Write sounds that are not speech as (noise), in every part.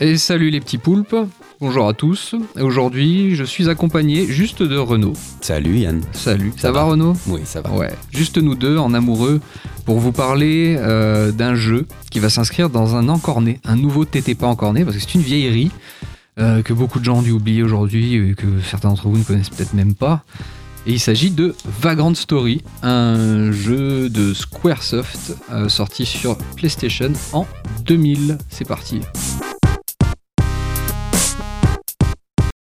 Et salut les petits poulpes, bonjour à tous. Aujourd'hui, je suis accompagné juste de Renaud. Salut Yann. Salut, ça, va, Renaud? Oui, ça va. Ouais, juste nous deux en amoureux pour vous parler euh, d'un jeu qui va s'inscrire dans un encorné, un nouveau TT pas encorné, parce que c'est une vieillerie euh, que beaucoup de gens ont dû oublier aujourd'hui et que certains d'entre vous ne connaissent peut-être même pas. Et il s'agit de Vagrant Story, un jeu de Squaresoft euh, sorti sur PlayStation en 2000. C'est parti.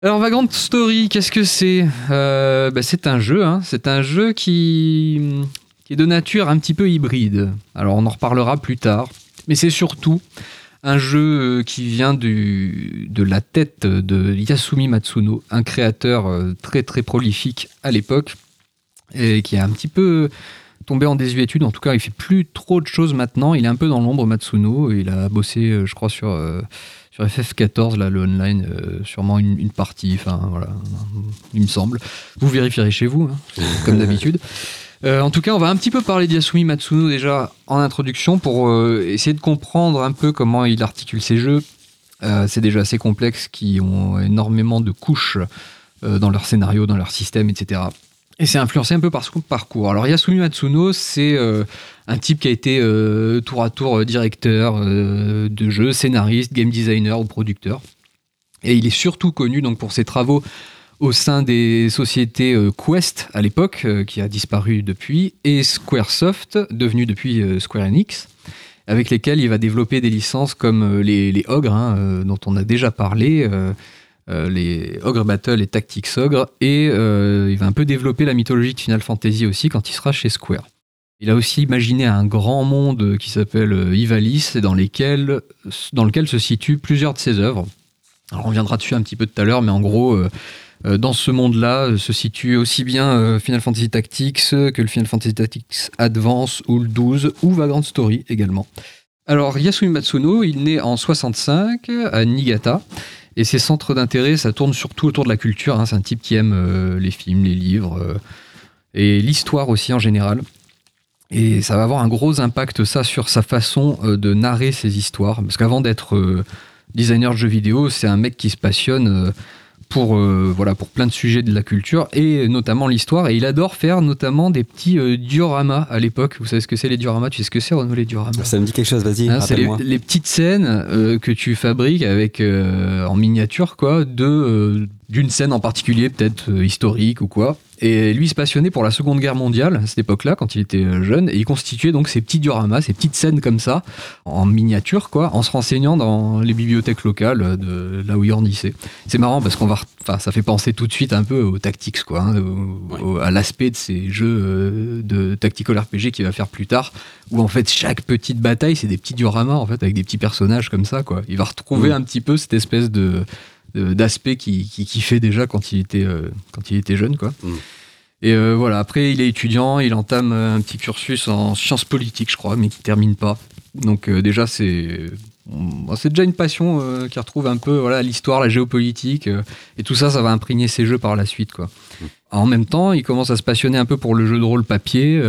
Alors Vagrant Story, qu'est-ce que c'est? Euh, bah, C'est un jeu, hein. c'est un jeu qui, qui est de nature un petit peu hybride. Alors on en reparlera plus tard, mais c'est surtout un jeu euh, qui vient du, de la tête de Yasumi Matsuno, un créateur euh, très très prolifique à l'époque, et qui a un petit peu tombé en désuétude. En tout cas, il fait plus trop de choses maintenant. Il est un peu dans l'ombre Matsuno. Il a bossé, je crois, sur sur FF14, là, le online, euh, sûrement une, partie, enfin voilà, il me semble. Vous vérifierez chez vous, hein, (laughs) comme d'habitude. Euh, en tout cas, on va un petit peu parler d'Yasumi Matsuno déjà en introduction pour euh, essayer de comprendre un peu comment il articule ses jeux. c'est déjà assez complexe, qui ont énormément de couches dans leur scénario, dans leur système, etc. Et c'est influencé un peu par son parcours. Alors Yasumi Matsuno, c'est euh, un type qui a été euh, tour à tour euh, directeur de jeux, scénariste, game designer ou producteur. Et il est surtout connu donc pour ses travaux au sein des sociétés Quest à l'époque, qui a disparu depuis, et Squaresoft, devenu depuis Square Enix, avec lesquels il va développer des licences comme les, Ogres, hein, dont on a déjà parlé. Euh, les Ogre Battle et Tactics Ogre, et euh, il va un peu développer la mythologie de Final Fantasy aussi quand il sera chez Square. Il a aussi imaginé un grand monde qui s'appelle euh, Ivalice, dans, lesquels, dans lequel se situent plusieurs de ses œuvres. Alors on reviendra dessus un petit peu tout à l'heure, mais en gros, dans ce monde-là se situe aussi bien Final Fantasy Tactics que le Final Fantasy Tactics Advance ou le 12 ou Vagrant Story également. Alors Yasumi Matsuno, il naît en 65 à Niigata. Et ses centres d'intérêt, ça tourne surtout autour de la culture. Hein. C'est un type qui aime euh, les films, les livres euh, et l'histoire aussi en général. Et ça va avoir un gros impact, ça, sur sa façon euh, de narrer ses histoires. Parce qu'avant d'être designer de jeux vidéo, c'est un mec qui se passionne pour, euh, voilà, pour plein de sujets de la culture et notamment l'histoire. Et il adore faire notamment des petits euh, dioramas à l'époque. Vous savez ce que c'est les dioramas? Tu sais ce que c'est Renaud les dioramas? Ça me dit quelque chose, vas-y. Hein, c'est les, petites scènes euh, que tu fabriques avec en miniature quoi, de d'une scène en particulier, peut-être historique ou quoi. Et lui, il se passionnait pour la Seconde Guerre mondiale à cette époque-là, quand il était euh, jeune, et il constituait donc ces petits dioramas, ces petites scènes comme ça, en miniature, quoi, en se renseignant dans les bibliothèques locales de là où il grandissait. C'est marrant parce qu'on va, enfin, ça fait penser tout de suite un peu aux tactics, quoi, hein, à l'aspect de ces jeux euh, de tactical RPG qu'il va faire plus tard, où en fait chaque petite bataille, c'est des petits dioramas en fait avec des petits personnages comme ça, quoi. Il va retrouver un petit peu cette espèce de d'aspect qui, qui, fait déjà quand il était, euh, quand il était jeune. Quoi. Mm. Et euh, voilà, après, il est étudiant, il entame un petit cursus en sciences politiques, je crois, mais qui termine pas. Donc, euh, déjà, c'est. c'est déjà une passion qui retrouve un peu voilà l'histoire, la géopolitique et tout ça, ça va imprégner ses jeux par la suite quoi. Mm. En même temps, il commence à se passionner un peu pour le jeu de rôle papier,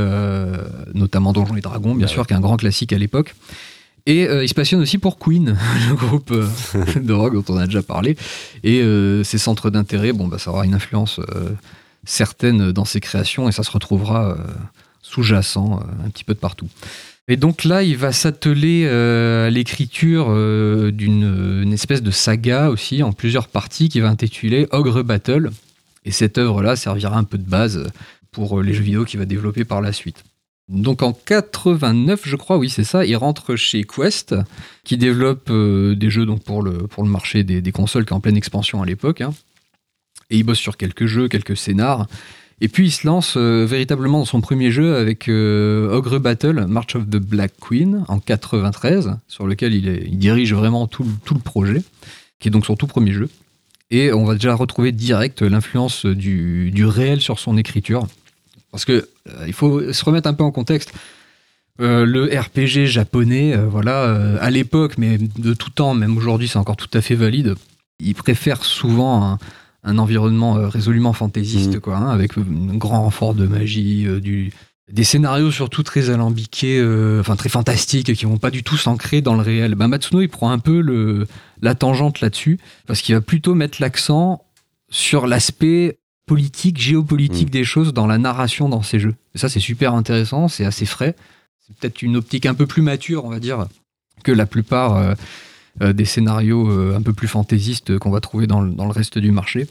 notamment Donjons et Dragons, bien sûr, qui est un grand classique à l'époque. Et euh, il se passionne aussi pour Queen, (laughs) le groupe euh, de rock dont on a déjà parlé. Et euh, ses centres d'intérêt, bon, bah, ça aura une influence certaine dans ses créations et ça se retrouvera sous-jacent un petit peu de partout. Et donc là, il va s'atteler à l'écriture d'une espèce de saga aussi, en plusieurs parties, qui va intituler Ogre Battle. Et cette œuvre-là servira un peu de base pour les jeux vidéo qu'il va développer par la suite. Donc en 89, je crois, oui, c'est ça, il rentre chez Quest, qui développe euh, des jeux donc pour, le, marché des, consoles qui est en pleine expansion à l'époque. Hein. Et il bosse sur quelques jeux, quelques scénars. Et puis il se lance euh, véritablement dans son premier jeu avec euh, Ogre Battle, March of the Black Queen, en 93, sur lequel il, dirige vraiment tout, tout, le projet, qui est donc son tout premier jeu. Et on va déjà retrouver direct l'influence du réel sur son écriture. Parce que euh, il faut se remettre un peu en contexte. Euh, le RPG japonais, euh, voilà, à l'époque, mais de tout temps, même aujourd'hui, c'est encore tout à fait valide. Ils préfèrent souvent un, environnement résolument fantaisiste, mm. quoi, hein, avec un grand renfort de magie, du, des scénarios surtout très alambiqués, enfin très fantastiques, qui vont pas du tout s'ancrer dans le réel. Ben, Matsuno, il prend un peu le, la tangente là-dessus, parce qu'il va plutôt mettre l'accent sur l'aspect politique, géopolitique Mm. des choses dans la narration dans ces jeux. Et ça, c'est super intéressant, c'est assez frais. C'est peut-être une optique un peu plus mature, on va dire, que la plupart euh, euh, des scénarios euh, un peu plus fantaisistes qu'on va trouver dans le, dans le reste du marché.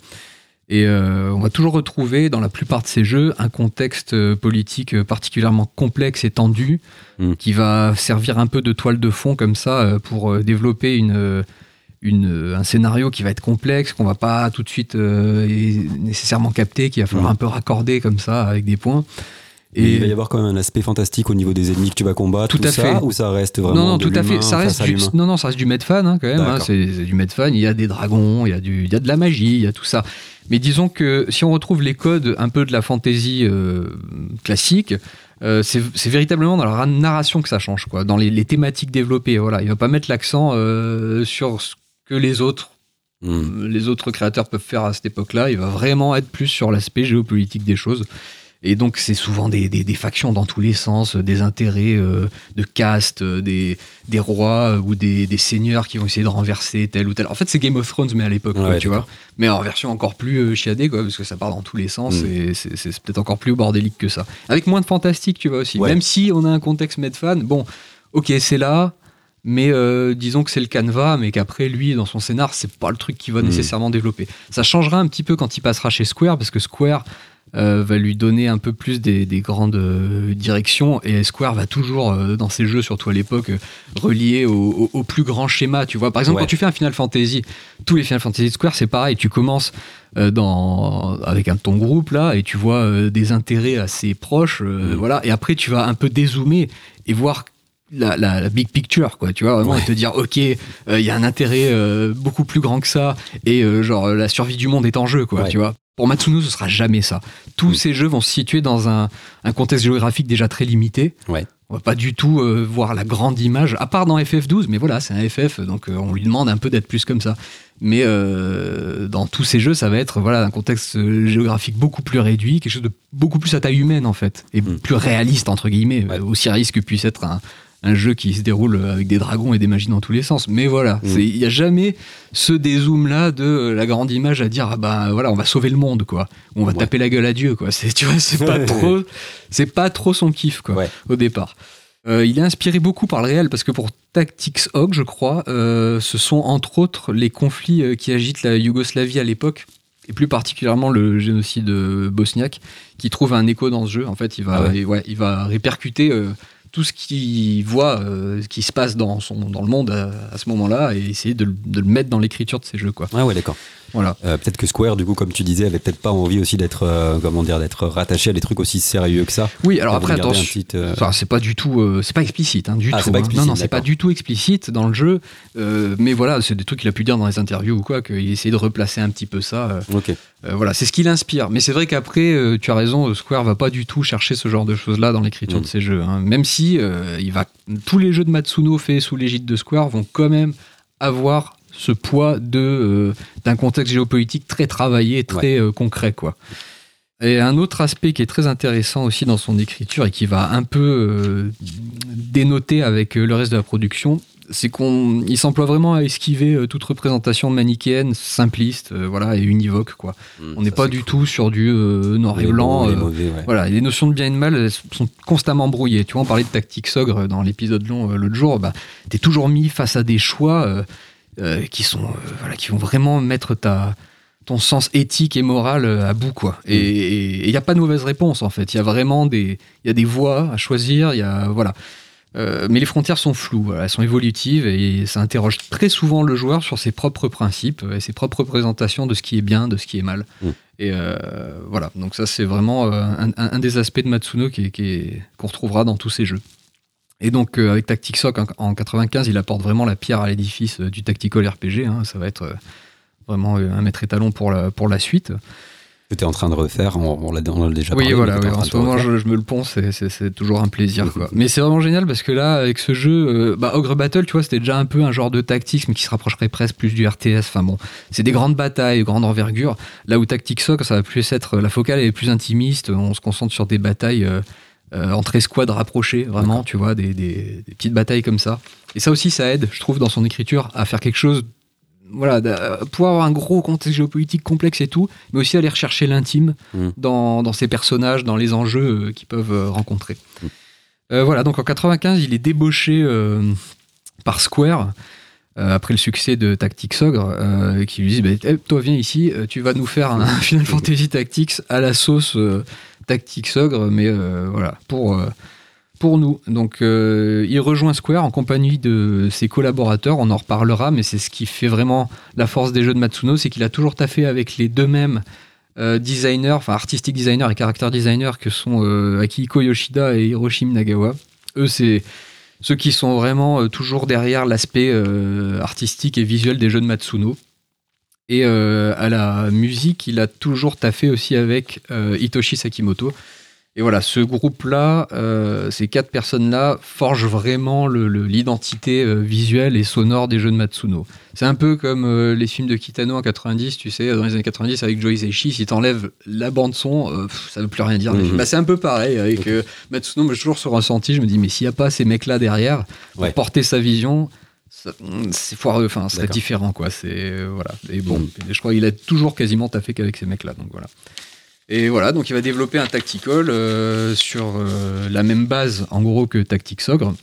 Et on va toujours retrouver dans la plupart de ces jeux un contexte politique particulièrement complexe et tendu Mm. qui va servir un peu de toile de fond comme ça pour développer une, une, un scénario qui va être complexe, qu'on va pas tout de suite euh, nécessairement capter, qu'il va falloir un peu raccorder comme ça avec des points. Et il va y avoir quand même un aspect fantastique au niveau des ennemis que tu vas combattre, Tout à ça, fait. ou ça reste vraiment non, non, de tout à fait. Ça reste du, non, non, ça reste du Medfan hein, quand même. hein. C'est du Medfan. Il y a des dragons, il y a du, il y a de la magie, il y a tout ça. Mais disons que si on retrouve les codes un peu de la fantasy euh, classique, euh, c'est c'est véritablement dans la narration que ça change, quoi. Dans les, les thématiques développées. Voilà, il va pas mettre l'accent euh, sur ce que les autres Hmm. les autres créateurs peuvent faire à cette époque-là. Il va vraiment être plus sur l'aspect géopolitique des choses. Et donc, c'est souvent des, des- des factions dans tous les sens, des intérêts euh, de caste, euh, des, des rois euh, ou des, des seigneurs qui vont essayer de renverser tel ou tel. En fait, c'est Game of Thrones, mais à l'époque, Ouais, tu vois. Mais en version encore plus euh, chiadée, quoi, parce que ça part dans tous les sens Mm. et c'est c'est peut-être encore plus bordélique que ça. Avec moins de fantastique, tu vois aussi. Ouais. Même si on a un contexte Medfan, bon, ok, c'est là, mais euh, disons que c'est le canevas, mais qu'après, lui, dans son scénar, c'est pas le truc qu'il va Mm. nécessairement développer. Ça changera un petit peu quand il passera chez Square, parce que Square euh, va lui donner un peu plus des, des grandes euh, directions, et Square va toujours, dans ses jeux, surtout à l'époque, relier au, au- au plus grand schéma, tu vois. Par exemple, Ouais. quand tu fais un Final Fantasy, tous les Final Fantasy de Square, c'est pareil, tu commences dans, avec un, ton groupe, là, et tu vois des intérêts assez proches, euh, Mm. voilà, et après, tu vas un peu dézoomer et voir la, la- la big picture, quoi, tu vois, vraiment, Ouais. et te dire, ok, euh, il y a un intérêt euh, beaucoup plus grand que ça, et euh, genre, la survie du monde est en jeu, quoi, Ouais. tu vois. Pour Matsuno, ce sera jamais ça. Tous Mm. ces jeux vont se situer dans un, un contexte géographique déjà très limité. Ouais. On va pas du tout voir la grande image, à part dans FF12, mais voilà, c'est un FF, donc on lui demande un peu d'être plus comme ça. Mais dans tous ces jeux, ça va être voilà un contexte géographique beaucoup plus réduit, quelque chose de beaucoup plus à taille humaine en fait, et Mm. plus réaliste entre guillemets, aussi réaliste que puisse être un, un jeu qui se déroule avec des dragons et des magies dans tous les sens. Mais voilà, Mm. il n'y a jamais ce dézoom là de euh, la grande image à dire ah bah voilà on va sauver le monde quoi, on va Ouais. taper la gueule à Dieu quoi. (laughs) C'est tu vois c'est pas trop c'est pas trop son kiff quoi Ouais. au départ. Euh, il est inspiré beaucoup par le réel parce que pour Tactics Ogg, je crois, euh, ce sont entre autres les conflits qui agitent la Yougoslavie à l'époque, et plus particulièrement le génocide bosniaque, qui trouve un écho dans ce jeu. En fait, il va, Ah ouais. et ouais, il va répercuter euh, tout ce qu'il voit, euh, ce qui se passe dans, son, dans le monde à, à ce moment-là, et essayer de, le- de le mettre dans l'écriture de ses jeux. Quoi. Ah ouais, d'accord. Voilà. Euh, peut-être que Square, du coup, comme tu disais, avait peut-être pas envie aussi d'être, euh, comment dire, d'être rattaché à des trucs aussi sérieux que ça. Oui, alors après, attention. euh, Enfin, c'est pas du tout, euh, c'est pas explicite, hein, du Ah, tout. hein. non, non, c'est pas du tout explicite dans le jeu. mais voilà, c'est des trucs qu'il a pu dire dans les interviews ou quoi, qu'il essayait de replacer un petit peu ça. Ok. voilà, c'est ce qui l'inspire. Mais c'est vrai qu'après, tu as raison, Square va pas du tout chercher ce genre de choses-là dans l'écriture Mm. de ses jeux. hein. Même si il va, tous les jeux de Matsuno faits sous l'égide de Square vont quand même avoir ce poids de euh, d'un contexte géopolitique très travaillé, très euh, concret, quoi. Et un autre aspect qui est très intéressant aussi dans son écriture et qui va un peu euh, dénoter avec le reste de la production, c'est qu'on il s'emploie vraiment à esquiver toute représentation manichéenne, simpliste, euh, voilà, et univoque, quoi. On n'est pas du tout sur du euh, noir et blanc. euh, mauvais, ouais. voilà, et les notions de bien et de mal elles sont constamment brouillées. Tu vois, on parlait de tactique sogre dans l'épisode long l'autre jour. Bah, t'es toujours mis face à des choix euh, qui sont, euh, voilà, qui vont vraiment mettre ta ton sens éthique et moral euh, à bout quoi. Et il n'y a pas de mauvaise réponse en fait. Il y a vraiment des il y a des voies à choisir. Il y a voilà. Euh, mais les frontières sont floues, voilà, elles sont évolutives et ça interroge très souvent le joueur sur ses propres principes et ses propres représentations de ce qui est bien, de ce qui est mal. Mm. Et euh, voilà, donc ça c'est vraiment un, des aspects de Matsuno qui est- qui qu'on retrouvera dans tous ses jeux. Et donc euh, avec Tactic Soc en, en 95, il apporte vraiment la pierre à l'édifice euh, du tactical RPG. hein. ça va être euh, vraiment un maître étalon pour la, pour la suite. Tu es en train de refaire, on, on l'a déjà Oui, parlé. voilà, oui, en en ce moment je, je me le ponce, c'est- toujours un plaisir. Quoi. (laughs) mais c'est vraiment génial parce que là, avec ce jeu, euh, bah, Ogre Battle, tu vois, c'était déjà un peu un genre de tactics, mais qui se rapprocherait presque plus du RTS. Enfin bon, c'est des grandes batailles, grande envergure. Là où Tactic Soc, ça va plus être la focale, elle est plus intimiste, on se concentre sur des batailles. euh, euh, entre escouades rapprochées, vraiment, tu vois, des, des- des petites batailles comme ça. Et ça aussi, ça aide, je trouve, dans son écriture à faire quelque chose, voilà, pouvoir avoir un gros contexte géopolitique complexe et tout, mais aussi aller rechercher l'intime Mm. dans, dans ces personnages, dans les enjeux euh, qu'ils peuvent euh, rencontrer. Mm. Euh, voilà, donc en 95, il est débauché euh, par Square. après le succès de Tactics Ogre, euh, qui lui dit bah, Eh, Toi, viens ici, tu vas nous faire un (laughs) Final Fantasy Tactics à la sauce euh, Tactics Ogre, mais euh, voilà, pour, euh, pour nous. Donc, euh, il rejoint Square en compagnie de ses collaborateurs, on en reparlera, mais c'est ce qui fait vraiment la force des jeux de Matsuno, c'est qu'il a toujours taffé avec les deux mêmes designers, enfin artistic designers et character designers que sont Akihiko Yoshida et Hiroshi Nagawa. Eux, c'est ceux qui sont vraiment toujours derrière l'aspect artistique et visuel des jeux de Matsuno. Et euh, à la musique, il a toujours taffé aussi avec euh, Hitoshi Sakimoto. Et voilà, ce groupe-là, euh, ces quatre personnes-là, forgent vraiment le- le- l'identité visuelle et sonore des jeux de Matsuno. C'est un peu comme les films de Kitano en 90, tu sais, dans les années 90 avec Joe Hisaishi, si t'enlèves la bande-son, ça veut plus rien dire. Mhm. Bah, c'est un peu pareil avec Matsuno, mais j'ai toujours ce ressenti, je me dis, mais s'il n'y a pas ces mecs-là derrière, pour Ouais. porter sa vision, c'est foireux, enfin, c'est différent, quoi. C'est, euh, voilà. Et bon, et je crois qu'il a toujours quasiment taffé qu'avec ces mecs-là, donc voilà. Et voilà, donc il va développer un tactical euh, sur euh, la même base, en gros, que Tactics Ogre.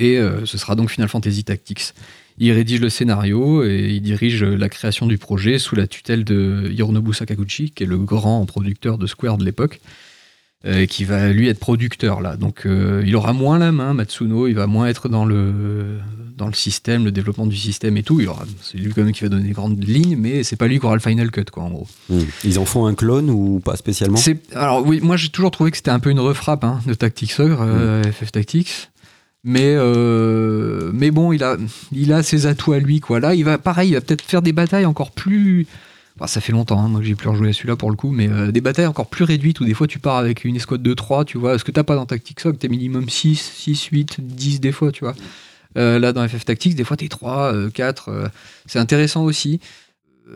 Et ce sera donc Final Fantasy Tactics. Il rédige le scénario et il dirige la création du projet sous la tutelle de Hironobu Sakaguchi, qui est le grand producteur de Square de l'époque, euh, qui va lui être producteur là. Donc euh, il aura moins la main, Matsuno, il va moins être dans le, dans le système, le développement du système et tout. Il aura- C'est lui quand même qui va donner les grandes lignes, mais c'est pas lui qui aura le final cut, quoi, en gros. Hmm. Ils en font un clone ou pas spécialement? C'est alors oui, moi j'ai toujours trouvé que c'était un peu une refrappe hein, de Tactics Ogre, euh, FF Tactics. Mais euh, mais bon, il a il a ses atouts à lui quoi. Là, il va pareil, il va peut-être faire des batailles encore plus Enfin, ça fait longtemps, hein, moi j'ai plus rejoué à celui-là pour le coup, mais euh, des batailles encore plus réduites où des fois tu pars avec une escouade de 3, tu vois. Ce que t'as pas dans Tactics Ogre, t'es minimum 6, 6, 8, 10 des fois, tu vois. Euh, là, dans FF Tactics, des fois t'es 3, euh, 4. euh, c'est intéressant aussi.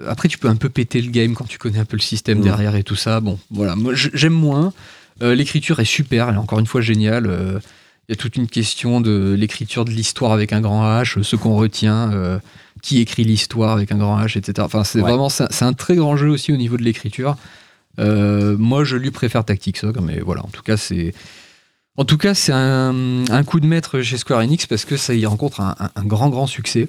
Après, tu peux un peu péter le game quand tu connais un peu le système Mhm. derrière et tout ça. Bon, voilà, moi j'aime moins. L'écriture est super, elle est encore une fois géniale. Il y a toute une question de l'écriture de l'histoire avec un grand H, ce qu'on retient, qui écrit l'histoire avec un grand H, etc. Enfin, c'est Ouais. vraiment c'est un- très grand jeu aussi au niveau de l'écriture. Euh, moi, je lui préfère Tactics Ogre, mais voilà, en tout cas, c'est en tout cas, c'est un, un coup de maître chez Square Enix parce que ça y rencontre un, un- un grand, grand succès.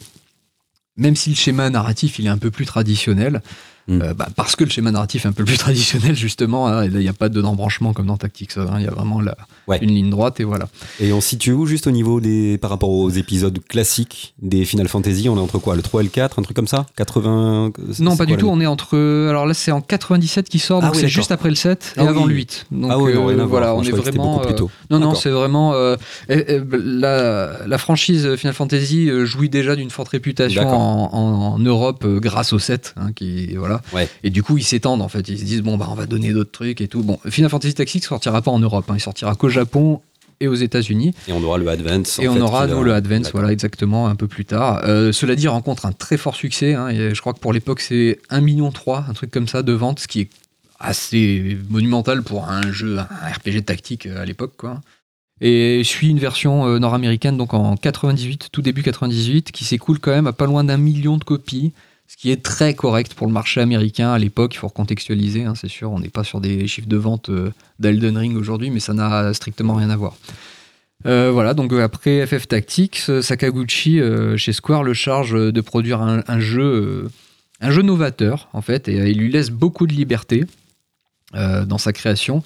Même si le schéma narratif il est un peu plus traditionnel, Mm. euh, bah, parce que le schéma narratif est un peu plus (laughs) traditionnel, justement, hein, et là, il n'y a pas de d'embranchement comme dans Tactics hein, il y a vraiment la- Ouais. une ligne droite et voilà. Et on situe où juste au niveau des. par rapport aux épisodes classiques des Final Fantasy On est entre quoi Le 3 et le 4 Un truc comme ça 80 c'est- Non, pas du tout. On est entre. Alors là, c'est en 97 qui sort, Ah donc oui, c'est juste après le 7 et Ah avant le 8. Donc Ah oui, non, euh, voilà, on est vraiment. beaucoup plus euh, tôt. Non, non, c'est vraiment. la, la franchise Final Fantasy jouit déjà d'une forte réputation en, en- en Europe euh, grâce au 7. hein, qui, voilà. Ouais. Et du coup, ils s'étendent en fait. Ils se disent, bon, bah, on va donner d'autres trucs et tout. Bon, Final Fantasy Tactics sortira pas en Europe. hein, il sortira qu'au Japon et aux États-Unis. Et on aura le Advance. Et en on fait, aura nous le Advance, voilà, exactement, un peu plus tard. Euh, cela dit, il rencontre un très fort succès. hein, et je crois que pour l'époque, c'est 1,3 million, un truc comme ça, de ventes, ce qui est assez monumental pour un jeu, un RPG tactique euh, à l'époque, quoi. Et suit une version euh, nord-américaine, donc en 98, tout début 98, qui s'écoule quand même à pas loin d'un million de copies, ce qui est très correct pour le marché américain à l'époque. Il faut recontextualiser, hein, c'est sûr. On n'est pas sur des chiffres de vente euh, d'Elden Ring aujourd'hui, mais ça n'a strictement rien à voir. Euh, voilà, donc euh, après FF Tactics, Sakaguchi chez Square le charge de produire un, jeu, un jeu novateur en fait, et il lui laisse beaucoup de liberté dans sa création.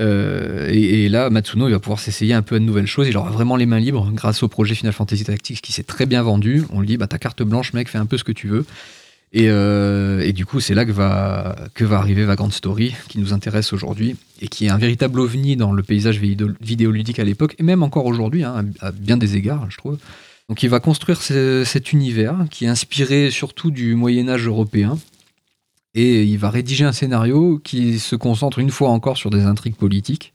Euh, et, là, Matsuno, il va pouvoir s'essayer un peu à de nouvelles choses. Il aura vraiment les mains libres grâce au projet Final Fantasy Tactics qui s'est très bien vendu. On lui dit, bah, ta carte blanche, mec, fais un peu ce que tu veux. Et, euh, et du coup, c'est là que va, que va arriver Vagrant Story, qui nous intéresse aujourd'hui, et qui est un véritable ovni dans le paysage vidéo- vidéoludique à l'époque, et même encore aujourd'hui, hein, à bien des égards, je trouve. Donc il va construire ce- cet univers, qui est inspiré surtout du Moyen Âge européen, et il va rédiger un scénario qui se concentre une fois encore sur des intrigues politiques.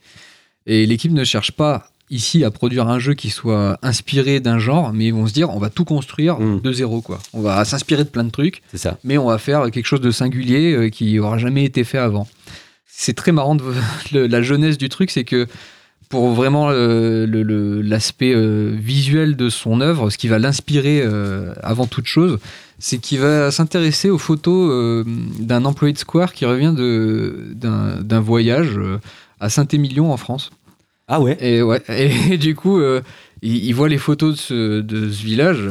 Et l'équipe ne cherche pas ici à produire un jeu qui soit inspiré d'un genre, mais ils vont se dire on va tout construire Mm. de zéro quoi. On va s'inspirer de plein de trucs, C'est ça. mais on va faire quelque chose de singulier euh, qui aura jamais été fait avant. C'est très marrant de (laughs) la jeunesse du truc, c'est que pour vraiment euh, l'aspect euh, visuel de son œuvre, ce qui va l'inspirer euh, avant toute chose, c'est qu'il va s'intéresser aux photos d'un employé de Square qui revient d'un voyage à Saint-Émilion en France. Ah ouais? Et, ouais, (laughs) et, du coup, il, il voit les photos de ce, de ce village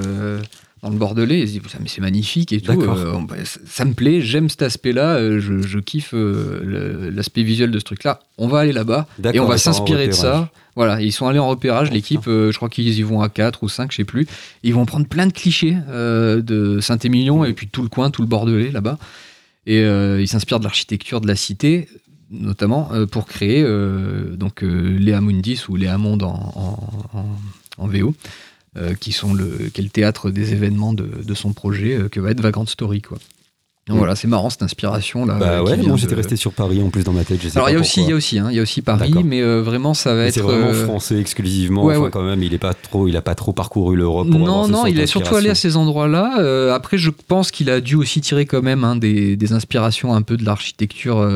dans le Bordelais. Il se Putain, mais c'est magnifique et tout. Euh, bah, ça, ça me plaît, j'aime cet aspect-là. euh, je, je kiffe euh, l'aspect visuel de ce truc-là. On va aller là-bas et on va s'inspirer de ça. Voilà, ils sont allés en repérage, l'équipe, je crois qu'ils y vont à 4 ou 5, je sais plus. Ils vont prendre plein de clichés de Saint-Émilion et puis tout le coin, tout le Bordelais là-bas. Et ils s'inspirent de l'architecture de la cité, notamment pour créer donc Léa Mundis ou Léa Monde en, en, en- en VO, qui, sont le, qui est le théâtre des événements de, de son projet, euh, que va être Vagrant Story. Quoi. Donc Mm. voilà, c'est marrant cette inspiration là. Bah euh, ouais, moi de- j'étais resté sur Paris en plus dans ma tête. Je sais Alors il y a aussi, il y a aussi, hein, il y a aussi Paris, mais euh, vraiment ça va Mais être. C'est vraiment euh, français exclusivement. ouais, enfin, ouais. quand même, il est pas trop, il a pas trop parcouru l'Europe. pour Non, non, il est surtout allé à ces endroits-là. Euh, après, je pense qu'il a dû aussi tirer quand même hein, des, des inspirations un peu de l'architecture,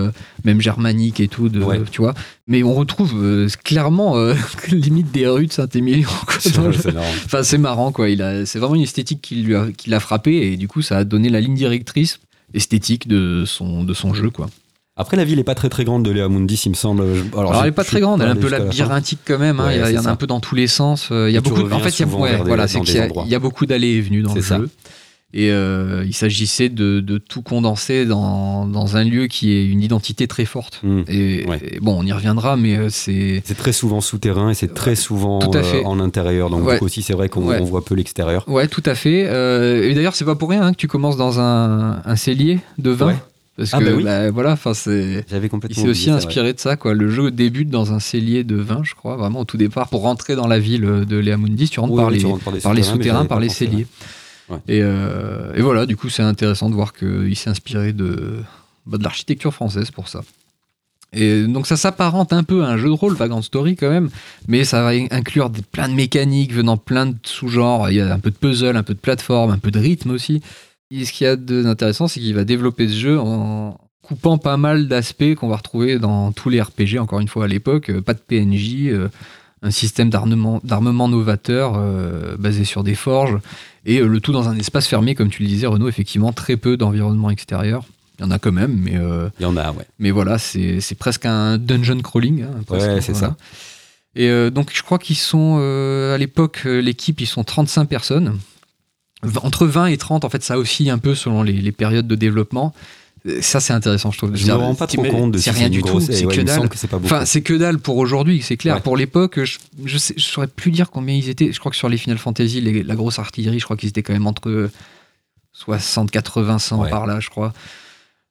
même germanique et tout, de, Ouais. tu vois. Mais on retrouve clairement (laughs) limite des rues de Saint-Émilion. le- C'est marrant. Enfin, c'est marrant, quoi. Il a, c'est vraiment une esthétique qui lui a, qui l'a frappé et du coup, ça a donné la ligne directrice esthétique de son, de son jeu, quoi. Après, la ville est pas très très grande de Léa Mundis, il me semble. Alors, elle est pas très grande, elle est un peu jusqu'à la labyrinthique quand même. hein. Ouais, il y, a- il y c'est en a un peu dans tous les sens. Euh, Il y a beaucoup. En fait, il y a, ouais, voilà, c'est qu'il y y beaucoup d'allées et venues dans le ça. jeu. Et euh, il s'agissait de, de tout condenser dans, dans un lieu qui est une identité très forte. Hmm. Et, Ouais. et bon, on y reviendra, mais euh, c'est. C'est très souvent souterrain et c'est très souvent Tout à euh, en intérieur. Donc Ouais. aussi, c'est vrai qu'on Ouais. voit peu l'extérieur. Ouais, tout à fait. Euh, et d'ailleurs, c'est pas pour rien hein, que tu commences dans un, un cellier de vin. Parce Ah, que, bah oui. bah, voilà, enfin, c'est. J'avais Il s'est aussi inspiré de ça, quoi. Le jeu débute dans un cellier de vin, je crois, vraiment au tout départ. Pour rentrer dans la ville de Léa Mundis, tu rentres par, Oui, les, tu rentres par, des par les mais souterrains, par les celliers. Euh, et voilà, du coup, c'est intéressant de voir qu'il s'est inspiré de, bah, de l'architecture française pour ça. Et donc ça s'apparente un peu à un jeu de rôle, Vagrant Story quand même, mais ça va inclure des, plein de mécaniques venant plein de sous-genres. Il y a un peu de puzzle, un peu de plateforme, un peu de rythme aussi. Et ce qu'il y a d'intéressant, c'est qu'il va développer ce jeu en coupant pas mal d'aspects qu'on va retrouver dans tous les RPG, encore une fois à l'époque. Euh, Pas de PNJ, euh, un système d'armement novateur euh, basé sur des forges, et euh, le tout dans un espace fermé, comme tu le disais, Renaud, effectivement, très peu d'environnement extérieur. Il y en a quand même, mais, euh, Il y en a, ouais. mais voilà, c'est presque un dungeon crawling. hein, presque, Ouais, c'est ça. Et euh, donc, je crois qu'ils sont, à l'époque, l'équipe, ils sont 35 personnes. Entre 20 et 30, en fait, ça oscille un peu selon les, les périodes de développement. Ça, c'est intéressant, je trouve. Je me rends pas trop compte de C'est rien du tout, c'est que dalle. Enfin, c'est que pour aujourd'hui, c'est clair. Pour l'époque, je, je, saurais plus dire combien ils étaient. Je crois que sur les Final Fantasy, la grosse artillerie, je crois qu'ils étaient quand même entre 60, 80, 100 Ouais. par là, je crois.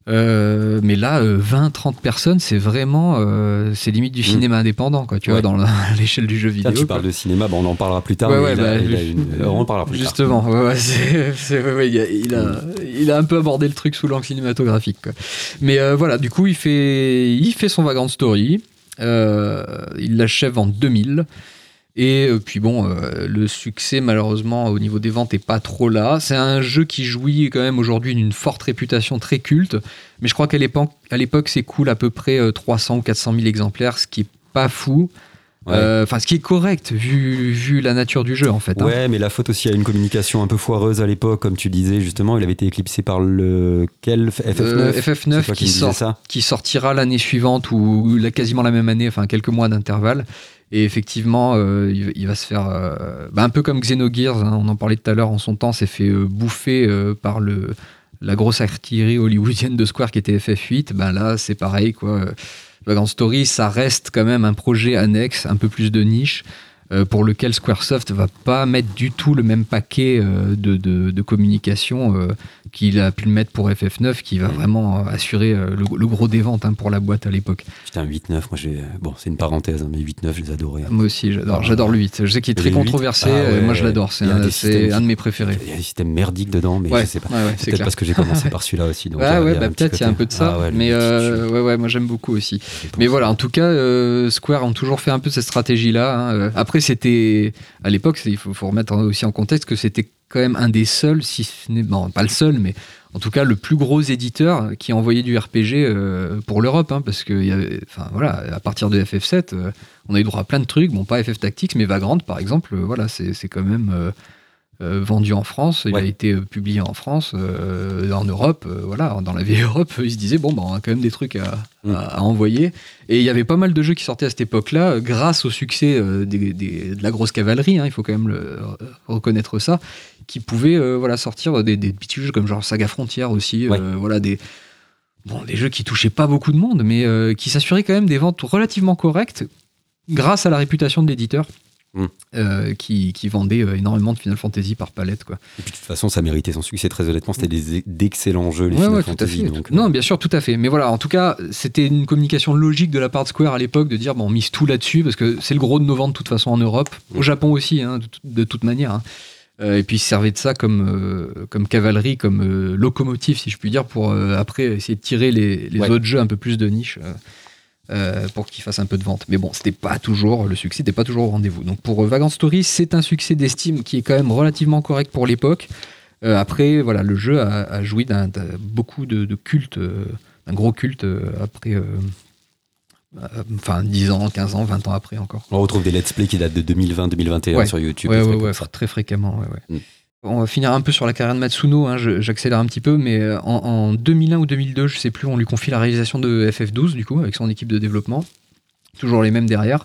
Euh, mais là, euh, 20, 30 personnes, c'est vraiment, euh, c'est limite du Mm. cinéma indépendant, quoi. Tu Ouais. vois, dans (laughs) l'échelle du jeu vidéo. Tiens, tu quoi. parles de cinéma, on en parlera plus tard. Bah, euh, on en parlera plus tard. Justement, ouais, (laughs) ouais, ouais, il, a, il, a, il a un peu abordé le truc sous l'angle cinématographique. quoi. Mais euh, voilà, du coup, il fait, il fait son Vagrant Story. Euh, il l'achève en 2000. Et euh, puis bon, euh, le succès malheureusement au niveau des ventes est pas trop là. C'est un jeu qui jouit quand même aujourd'hui d'une forte réputation très culte, mais je crois qu'à l'époque, à l'époque c'est cool à peu près euh, 300 ou 400 000 exemplaires, ce qui est pas fou. Ouais. Euh, Enfin, ce qui est correct vu, vu la nature du jeu en fait. hein. Ouais, mais la faute aussi à une communication un peu foireuse à l'époque, comme tu disais justement. Il avait été éclipsé par le quel FF9 Euh, C'est FF9 toi qui, sort, ça. qui sortira l'année suivante ou la, quasiment la même année, enfin quelques mois d'intervalle. Et effectivement, euh, il, va se faire euh, bah, un peu comme Xenogears, hein, on en parlait tout à l'heure en son temps, s'est fait euh, bouffer par le, la grosse artillerie hollywoodienne de Square qui était FF8. Ben là, c'est pareil. quoi. Vagrant Story, ça reste quand même un projet annexe, un peu plus de niche. Euh, pour lequel Squaresoft va pas mettre du tout le même paquet euh, de, de- de communication euh, qu'il a pu le mettre pour FF9, qui va vraiment assurer le, le gros des ventes hein, pour la boîte à l'époque. Putain, 8-9, moi j'ai. Bon, c'est une parenthèse, hein, mais 8-9, je les adorais. Moi aussi, j'adore, Ah. j'adore le 8. Je sais qu'il est très Le 8, controversé, ah ouais, moi je l'adore, c'est un, systèmes un de mes préférés. Il y a des systèmes merdiques dedans, mais Ouais, je sais pas. ouais, c'est Peut-être parce que j'ai commencé (laughs) par celui-là aussi. Donc Ouais, il y a- ouais, bah, peut-être il y a un peu de ça, Ah mais euh, ouais, ouais, moi j'aime beaucoup aussi. Mais voilà, en tout cas, euh, Square ont toujours fait un peu cette stratégie-là. hein. Après, c'était à l'époque, il faut, remettre aussi en contexte que c'était quand même un des seuls, si ce n'est bon, pas le seul, mais en tout cas le plus gros éditeur qui a envoyé du RPG euh, pour l'Europe, hein, parce que y avait, voilà, à partir de FF7, euh, on a eu droit à plein de trucs, bon pas FF Tactics, mais Vagrant par exemple, euh, voilà, c'est quand même vendu en France, il a été euh, publié en France, euh, en Europe, euh, voilà, dans la vieille (laughs) Europe, ils se disaient bon, bah, on a quand même des trucs à, Mm. à- à envoyer. Et il y avait pas mal de jeux qui sortaient à cette époque-là, euh, grâce au succès euh, des- des- de la grosse cavalerie, hein, il faut quand même le- euh, reconnaître ça, qui pouvaient euh, voilà, sortir des, des petits jeux comme genre Saga Frontière aussi, Ouais. euh, voilà, des, bon, des jeux qui touchaient pas beaucoup de monde, mais euh, qui s'assuraient quand même des ventes relativement correctes grâce à la réputation de l'éditeur. Mm. euh, qui, qui vendait euh, énormément de Final Fantasy par palette quoi. Et puis de toute façon, ça méritait son succès. Très honnêtement, c'était d'excellents jeux, les Ouais, Final ouais, Fantasy. donc, euh, non, bien sûr, tout à fait. Mais voilà, en tout cas, c'était une communication logique de la part de Square à l'époque de dire bon, on mise tout là-dessus parce que c'est le gros de nos ventes de toute façon en Europe, au Mm. Japon aussi, hein, de, tout- de toute manière. hein. Euh, et puis ils servaient de ça comme, euh, comme cavalerie, comme locomotive, si je puis dire, pour après essayer de tirer les, les Ouais. autres jeux un peu plus de niche. Euh, pour qu'ils fassent un peu de vente. Mais bon, c'était pas toujours le succès, n'était pas toujours au rendez-vous. Donc pour euh, Vagrant Story, c'est un succès d'estime qui est quand même relativement correct pour l'époque. Euh, après, voilà, le jeu a, a joui d'un beaucoup de, de culte, d'un gros culte après, enfin 10 ans, 15 ans, 20 ans après encore. On retrouve des let's play qui datent de 2020-2021 Ouais. sur YouTube. Ouais, ouais, très fréquemment. Mm. On va finir un peu sur la carrière de Matsuno, hein, j'accélère un petit peu, mais euh, en, en 2001 ou 2002, je sais plus, on lui confie la réalisation de FF12, du coup, avec son équipe de développement. Toujours les mêmes derrière.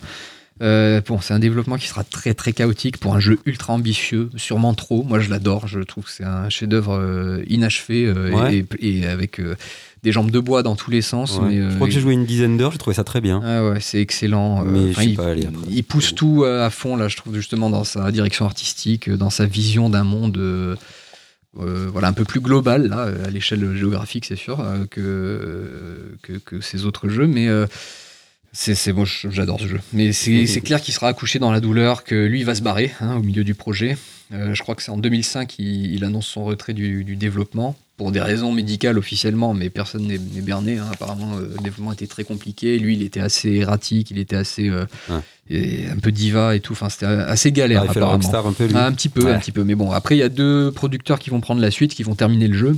Euh, bon, c'est un développement qui sera très très chaotique pour un jeu ultra ambitieux, sûrement trop. Moi, je l'adore. Je trouve que c'est un chef-d'œuvre euh, inachevé euh, Ouais. et, et avec euh, des jambes de bois dans tous les sens. Ouais. Mais, euh, je crois que j'ai joué une dizaine d'heures, j'ai trouvé ça très bien. ah ouais, c'est excellent. euh, Mais je il, pas après. il pousse tout euh, à fond, là, je trouve, justement, dans sa direction artistique, euh, dans sa vision d'un monde euh, euh, voilà, un peu plus global, là, euh, à l'échelle géographique, c'est sûr, euh, que, que, que ces autres jeux. Mais euh, c'est je- j'adore ce jeu. Mais (laughs) c'est clair qu'il sera accouché dans la douleur, que lui, il va se barrer hein, au milieu du projet. Euh, je crois que c'est en 2005 il, il annonce son retrait du, du développement pour des raisons médicales officiellement, mais personne n'est berné. hein. Apparemment, euh, le développement était très compliqué. Lui, il était assez erratique, il était assez euh, Ouais. et un peu diva et tout. Enfin, c'était assez galère. Ah, il fait le apparemment. rockstar un peu, lui. Ah, un petit peu, Ouais. un petit peu. Mais bon, après, il y a deux producteurs qui vont prendre la suite, qui vont terminer le jeu.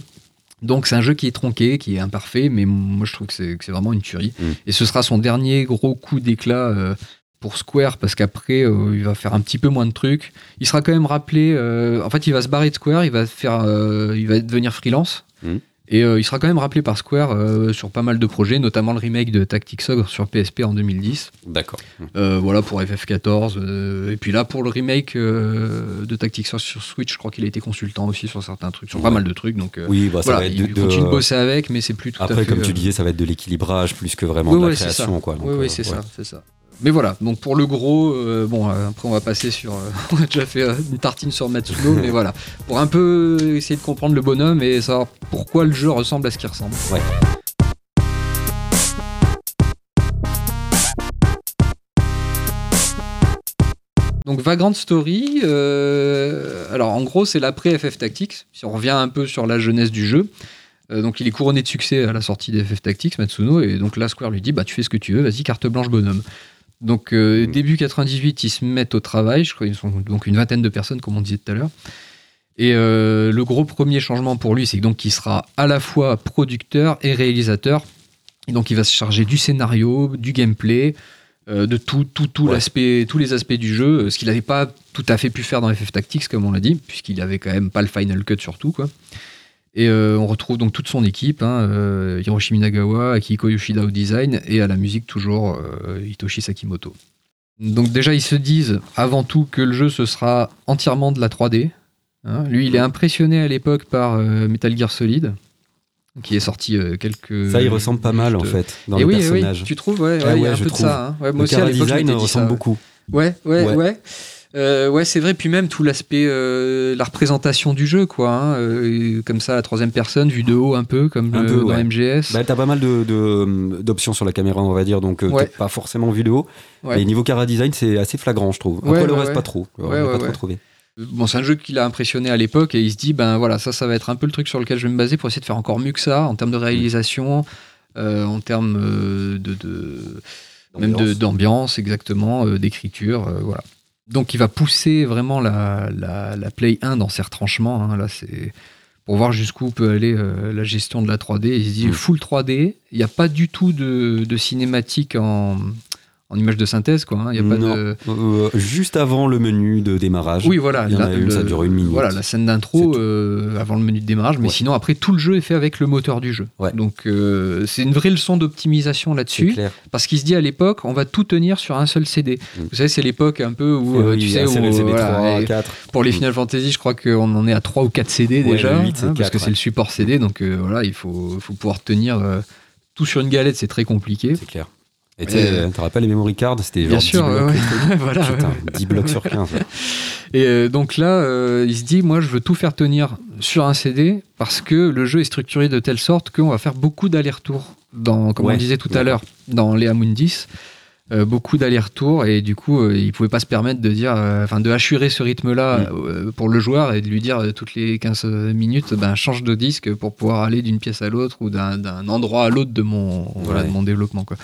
Donc c'est un jeu qui est tronqué, qui est imparfait, mais moi je trouve que c'est que c'est vraiment une tuerie. Mm. Et ce sera son dernier gros coup d'éclat euh, pour Square, parce qu'après euh, il va faire un petit peu moins de trucs. Il sera quand même rappelé, euh, en fait il va se barrer de Square, il va, faire, euh, il va devenir freelance. Mm. Et il sera quand même rappelé par Square sur pas mal de projets, notamment le remake de Tactics Ogre sur PSP en 2010. D'accord. Euh, voilà pour FF14. euh, et puis là, pour le remake de Tactics Ogre sur Switch, je crois qu'il a été consultant aussi sur certains trucs, sur pas mal de trucs. Donc Oui, bah, ça voilà, va être il de, continue de bosser avec, mais c'est plus tout à Après, fait. comme tu disais, ça va être de l'équilibrage plus que vraiment de la ouais, création. Quoi. Donc, oui, oui, c'est ça, c'est ça. Mais voilà, donc pour le gros, euh, bon, euh, après on va passer sur. euh, (laughs) on a déjà fait une tartine sur Matsuno, (laughs) mais voilà. Pour un peu essayer de comprendre le bonhomme et savoir pourquoi le jeu ressemble à ce qu'il ressemble. Ouais. Donc Vagrant Story, alors en gros c'est l'après FF Tactics, si on revient un peu sur la jeunesse du jeu. Donc il est couronné de succès à la sortie des FF Tactics, Matsuno, et donc là Square lui dit bah tu fais ce que tu veux, vas-y carte blanche bonhomme. Donc euh, Mm. début 98 ils se mettent au travail, je crois qu'ils sont donc une vingtaine de personnes comme on disait tout à l'heure. Et euh, le gros premier changement pour lui c'est donc qu'il sera à la fois producteur et réalisateur. Et donc il va se charger du scénario, du gameplay, euh, de tout, tout, tout Ouais. l'aspect, tous les aspects du jeu, ce qu'il n'avait pas tout à fait pu faire dans FF Tactics, comme on l'a dit, puisqu'il avait quand même pas le final cut surtout, quoi. Et euh, on retrouve donc toute son équipe, hein, euh, Hiroshi Minagawa, Akihiko Yoshida au design, et à la musique toujours euh, Hitoshi Sakimoto. Donc déjà ils se disent avant tout que le jeu ce sera entièrement de la 3D. hein. Lui il est impressionné à l'époque par Metal Gear Solid, qui est sorti euh, quelques... Ça, il ressemble pas mal en fait dans et le oui, eh oui, tu trouves ouais, ouais, Ah il y ouais, a un peu trouve. de ça. hein. Ouais, moi le aussi à l'époque design ressemble ça. beaucoup. Ouais, ouais, ouais. Ouais. Euh, ouais, c'est vrai. Puis même tout l'aspect, euh, la représentation du jeu, quoi. hein, euh, comme ça, à la troisième personne, vue de haut un peu, comme Un le- peu, dans ouais. MGS. Bah, t'as pas mal de- d'options sur la caméra, on va dire, donc Ouais. t'es pas forcément vu de haut. Ouais. Mais niveau cara design, c'est assez flagrant, je trouve. Après, le reste, pas trop. On pas trouvé. Bon, c'est un jeu qui l'a impressionné à l'époque et il se dit, ben voilà, ça, ça va être un peu le truc sur lequel je vais me baser pour essayer de faire encore mieux que ça en termes de réalisation, en termes de, de- même d'ambiance, exactement, d'écriture, voilà. Donc il va pousser vraiment la, la, la Play 1 dans ses retranchements. hein. Là, c'est pour voir jusqu'où peut aller euh, la gestion de la 3D. Il se dit Mm. full 3D. Il n'y a pas du tout de, de cinématique en, en image de synthèse, quoi. hein. Y a pas Non. de. Euh, juste avant le menu de démarrage. Oui, voilà. Il y en a la- une, ça dure une minute. Voilà, la scène d'intro euh, avant le menu de démarrage, mais Ouais. sinon après tout le jeu est fait avec le moteur du jeu. Ouais. Donc euh, c'est une vraie leçon d'optimisation là-dessus, parce qu'il se dit à l'époque, on va tout tenir sur un seul CD. Mm. Vous savez, c'est l'époque un peu où euh, oui, tu sais, un où, CLCD voilà, 3, et 4. pour les Final Fantasy, je crois qu'on en est à 3 ou 4 CD Ouais, déjà, le hein, parce que c'est le support CD, donc voilà, il faut, faut pouvoir tenir tout sur une galette, c'est très compliqué. C'est clair. Et tu Euh, te rappelles les memory cards C'était genre Bien 10 sûr, blocs, ouais, (laughs) voilà. Putain, 10 blocs sur 15. ouais. (laughs) Et euh, donc là, euh, il se dit, moi, je veux tout faire tenir sur un CD parce que le jeu est structuré de telle sorte qu'on va faire beaucoup d'allers-retours, dans, comme on disait tout à l'heure, dans Lea Mundis. Euh, beaucoup d'allers-retours et du coup euh, il pouvait pas se permettre de dire euh, enfin de assurer ce rythme là Mm. pour le joueur et de lui dire euh, toutes les 15 minutes ben change de disque pour pouvoir aller d'une pièce à l'autre ou d'un d'un endroit à l'autre de mon voilà, Ouais. de mon développement quoi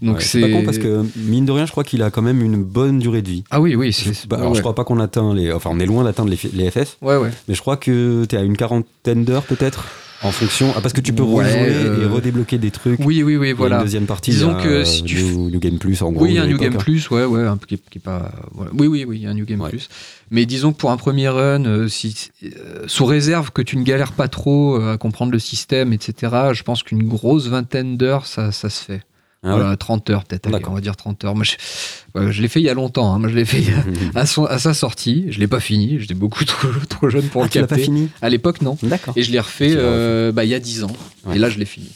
donc Ouais, c'est pas con parce que, mine de rien, je crois qu'il a quand même une bonne durée de vie. ah oui oui c'est Bah, alors, ouais. je crois pas qu'on atteint les. Enfin, on est loin d'atteindre les, les FF, ouais ouais mais je crois que tu es à une quarantaine d'heures peut-être en fonction. Ah, parce que tu peux Ouais, rejouer euh, et redébloquer des trucs. oui oui oui a Une voilà deuxième partie. Disons a, que euh, si tu New, New Game Plus en gros. Oui, un New Game hein. Plus, ouais, ouais, un qui, qui est pas. voilà. Oui, oui, oui, un New Game Ouais. Plus. Mais disons que pour un premier run, euh, si, euh, sous réserve que tu ne galères pas trop euh, à comprendre le système, etc., je pense qu'une grosse vingtaine d'heures, ça, ça se fait. Ah voilà, 30 heures peut-être, on va dire 30 heures. Moi, je, ouais, je l'ai fait il y a longtemps, hein. je l'ai fait (laughs) à, son- à sa sortie, je l'ai pas fini, j'étais beaucoup (laughs) trop, trop jeune pour Ah, le tu l'as pas capter. fini? À l'époque, non. D'accord. Et je l'ai refait euh, bah, il y a 10 ans. Ouais. Et là, je l'ai fini.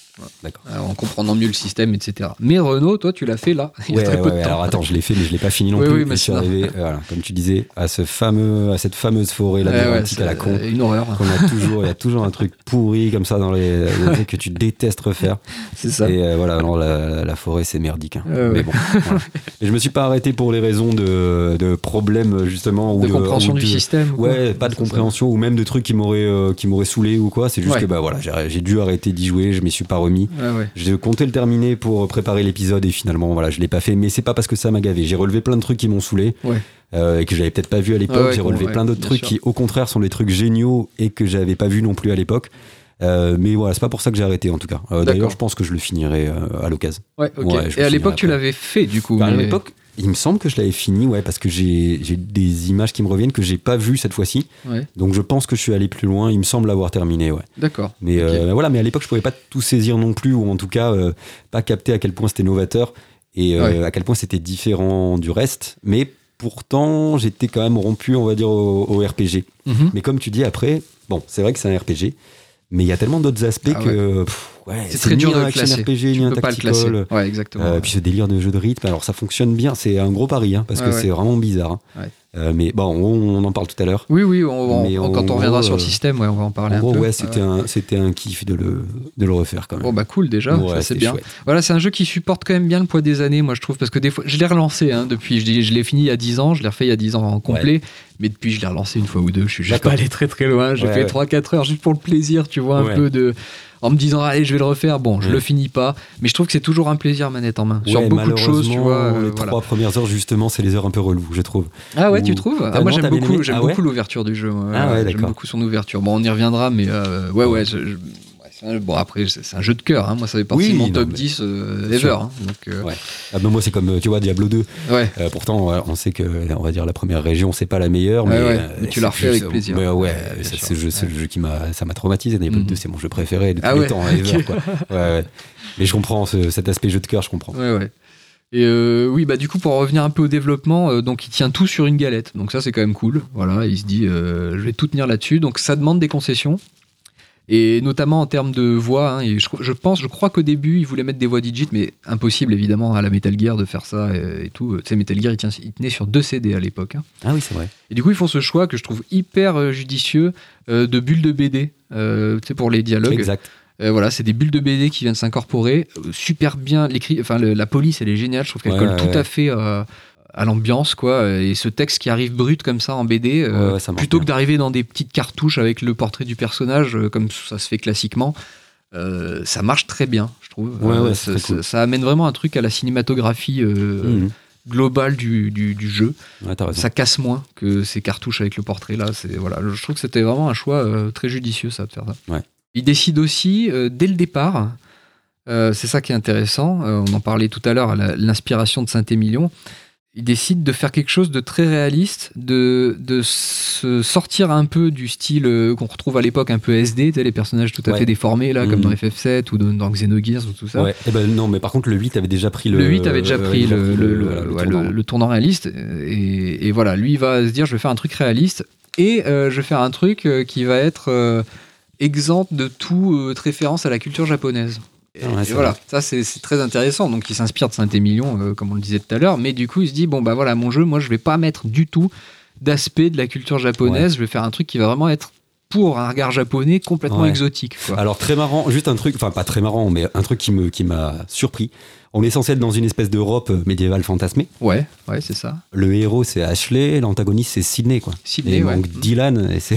D'accord. Alors, en comprenant mieux le système, etc. Mais Renault, toi, tu l'as fait là, il y a Ouais, très ouais, peu de ouais, temps. alors attends, je l'ai fait, mais je l'ai pas fini non plus. oui, mais je suis arrivé, euh, voilà, comme tu disais, à ce fameux, à cette fameuse forêt labyrinthique à la con. Une horreur. Qu'on a toujours, il y a toujours un truc pourri comme ça dans les, les (laughs) trucs que tu détestes refaire. C'est ça. Et euh, voilà, alors la, la forêt c'est merdique. hein. Mais bon, voilà. Et je me suis pas arrêté pour les raisons de, de problèmes justement ou de compréhension ou du système. Ouais, pas de ça. compréhension ou même de trucs qui m'auraient euh, qui m'auraient saoulé ou quoi. C'est juste Ouais. que bah voilà, j'ai dû arrêter d'y jouer, je m'y suis pas remis. Ouais, ouais. J'ai compté le terminer pour préparer l'épisode et finalement voilà, je l'ai pas fait. Mais c'est pas parce que ça m'a gavé. J'ai relevé plein de trucs qui m'ont saoulé Ouais. euh, et que j'avais peut-être pas vu à l'époque. J'ai relevé plein d'autres trucs sûr. qui au contraire sont des trucs géniaux et que j'avais pas vu non plus à l'époque. Euh, mais voilà, c'est pas pour ça que j'ai arrêté en tout cas. Euh, D'ailleurs, je pense que je le finirai euh, à l'occasion. Ouais, ok. Ouais, je Et à l'époque, tu l'avais fait du coup. Bah, à l'époque, il me semble que je l'avais fini, ouais, parce que j'ai des images qui me reviennent que j'ai pas vues cette fois-ci. Ouais, Donc je pense que je suis allé plus loin. Il me semble l'avoir terminé, ouais. d'accord. Mais euh, voilà, mais à l'époque, je pouvais pas tout saisir non plus, ou en tout cas euh, pas capter à quel point c'était novateur et euh, Ouais. à quel point c'était différent du reste. Mais pourtant, j'étais quand même rompu, on va dire, au, au RPG. Mhm. Mais comme tu dis après, bon, c'est vrai que c'est un RPG, mais il y a tellement d'autres aspects Ah que pff, ouais, C'est très dur de un le classer. RPG, Tu ni un peux pas le. Ouais, exactement. Euh, ouais. puis ce délire de jeu de rythme, alors ça fonctionne bien, c'est un gros pari, hein, parce que c'est vraiment bizarre. hein. Euh, mais bon, on, on en parle tout à l'heure. Oui, oui, on- Mais quand on reviendra sur le euh, système, on va en parler En un gros, peu. ouais, c'était un, c'était un kiff de le, de le refaire quand même. Bon, bah cool déjà, ça c'est bien. chouette. Voilà, c'est un jeu qui supporte quand même bien le poids des années, moi je trouve, parce que des fois, je l'ai relancé hein, depuis, je, l'ai- je l'ai fini il y a 10 ans, je l'ai refait il y a 10 ans en complet, mais depuis je l'ai relancé une fois ou deux, je suis juste pas allé très très loin, j'ai fait ouais. 3-4 heures juste pour le plaisir, tu vois, un peu de... En me disant, allez, je vais le refaire, bon, je Ouais. le finis pas, mais je trouve que c'est toujours un plaisir manette en main, sur beaucoup de choses, tu vois. euh, les voilà. trois premières heures, justement, c'est les heures un peu reloues, je trouve. Ah ouais, Ou- tu trouves? Ah, Moi j'aime beaucoup, j'aime Ah beaucoup l'ouverture du jeu. Ah ouais, J'aime beaucoup son ouverture. Bon, on y reviendra, mais euh, ouais, ouais. je- je- un- bon, après, c'est un jeu de cœur. hein. Moi, ça fait partie Oui, de mon non, top mais- 10 euh, ever. hein. Donc, euh, Ouais. Ah, ben moi, c'est comme, tu vois, Diablo 2. ouais. Euh, pourtant, on sait que, on va dire, la première région, c'est pas la meilleure, mais, ouais, euh, mais tu refait juste- avec plaisir. Mais ouais, c'est le jeu, c'est le jeu qui m'a, ça m'a traumatisé. Diablo Mhm. 2, c'est mon jeu préféré de tous Ah les temps, (laughs) ever, quoi. Mais je comprends ce- cet aspect jeu de cœur, je comprends. Ouais, ouais. Et euh, oui, bah du coup, pour revenir un peu au développement, euh, donc il tient tout sur une galette. Donc ça, c'est quand même cool. Voilà, il se dit, euh, je vais tout tenir là-dessus. Donc ça demande des concessions. Et notamment en termes de voix, hein, et je, je pense, je crois qu'au début, il voulait mettre des voix digit, mais impossible évidemment à la Metal Gear de faire ça et, et tout. Tu sais, Metal Gear, il, tient- il tenait sur deux CD à l'époque. hein. Ah oui, c'est vrai. Et du coup, ils font ce choix que je trouve hyper euh, judicieux euh, de bulles de BD, euh, tu sais, pour les dialogues. Exact. Euh, voilà, c'est des bulles de BD qui viennent s'incorporer. Super bien, l'écrit, enfin le- la police, elle est géniale. Je trouve qu'elle Ouais, colle ouais, tout ouais. à fait à l'ambiance, quoi. Et ce texte qui arrive brut comme ça en BD, euh, Ouais, ouais, plutôt que d'arriver dans des petites cartouches avec le portrait du personnage, euh, comme ça se fait classiquement. euh, ça marche très bien, je trouve. Ouais, Euh, ça, c'est très cool. ça- ça amène vraiment un truc à la cinématographie euh, Mhm. global du, du, du jeu. Ça casse moins que ces cartouches avec le portrait là. C'est voilà, je trouve que c'était vraiment un choix euh, très judicieux ça de faire ça. Il décide aussi euh, dès le départ. euh, c'est ça qui est intéressant. euh, on en parlait tout à l'heure, l'inspiration de Saint-Émilion. Il décide de faire quelque chose de très réaliste, de, de se sortir un peu du style euh, qu'on retrouve à l'époque un peu SD, les personnages tout à Ouais. fait déformés là, comme Mhm. dans FF7 ou dans, Xenogears ou tout ça. Ouais. Eh ben, non, mais par contre, le 8 avait déjà pris le. Le 8 avait déjà pris le, le- le- voilà, le ouais, tournant. réaliste. Et, et voilà, lui, il va se dire je vais faire un truc réaliste et euh, je vais faire un truc euh, qui va être euh, exempt de toute référence à la culture japonaise. Et, Ah ouais, et c'est voilà, vrai. ça c'est c'est très intéressant. Donc il s'inspire de Saint-Émilion, euh, comme on le disait tout à l'heure, mais du coup il se dit bon bah voilà, mon jeu, moi je vais pas mettre du tout d'aspect de la culture japonaise, je vais faire un truc qui va vraiment être pour un regard japonais complètement Ouais. exotique. quoi. Alors très marrant, juste un truc, enfin pas très marrant, mais un truc qui me qui m'a surpris. On est censé être dans une espèce d'Europe euh, médiévale fantasmée. Ouais, ouais, c'est ça. Le héros c'est Ashley, l'antagoniste c'est Sydney quoi. Sydney, et ouais. donc Dylan, et c'est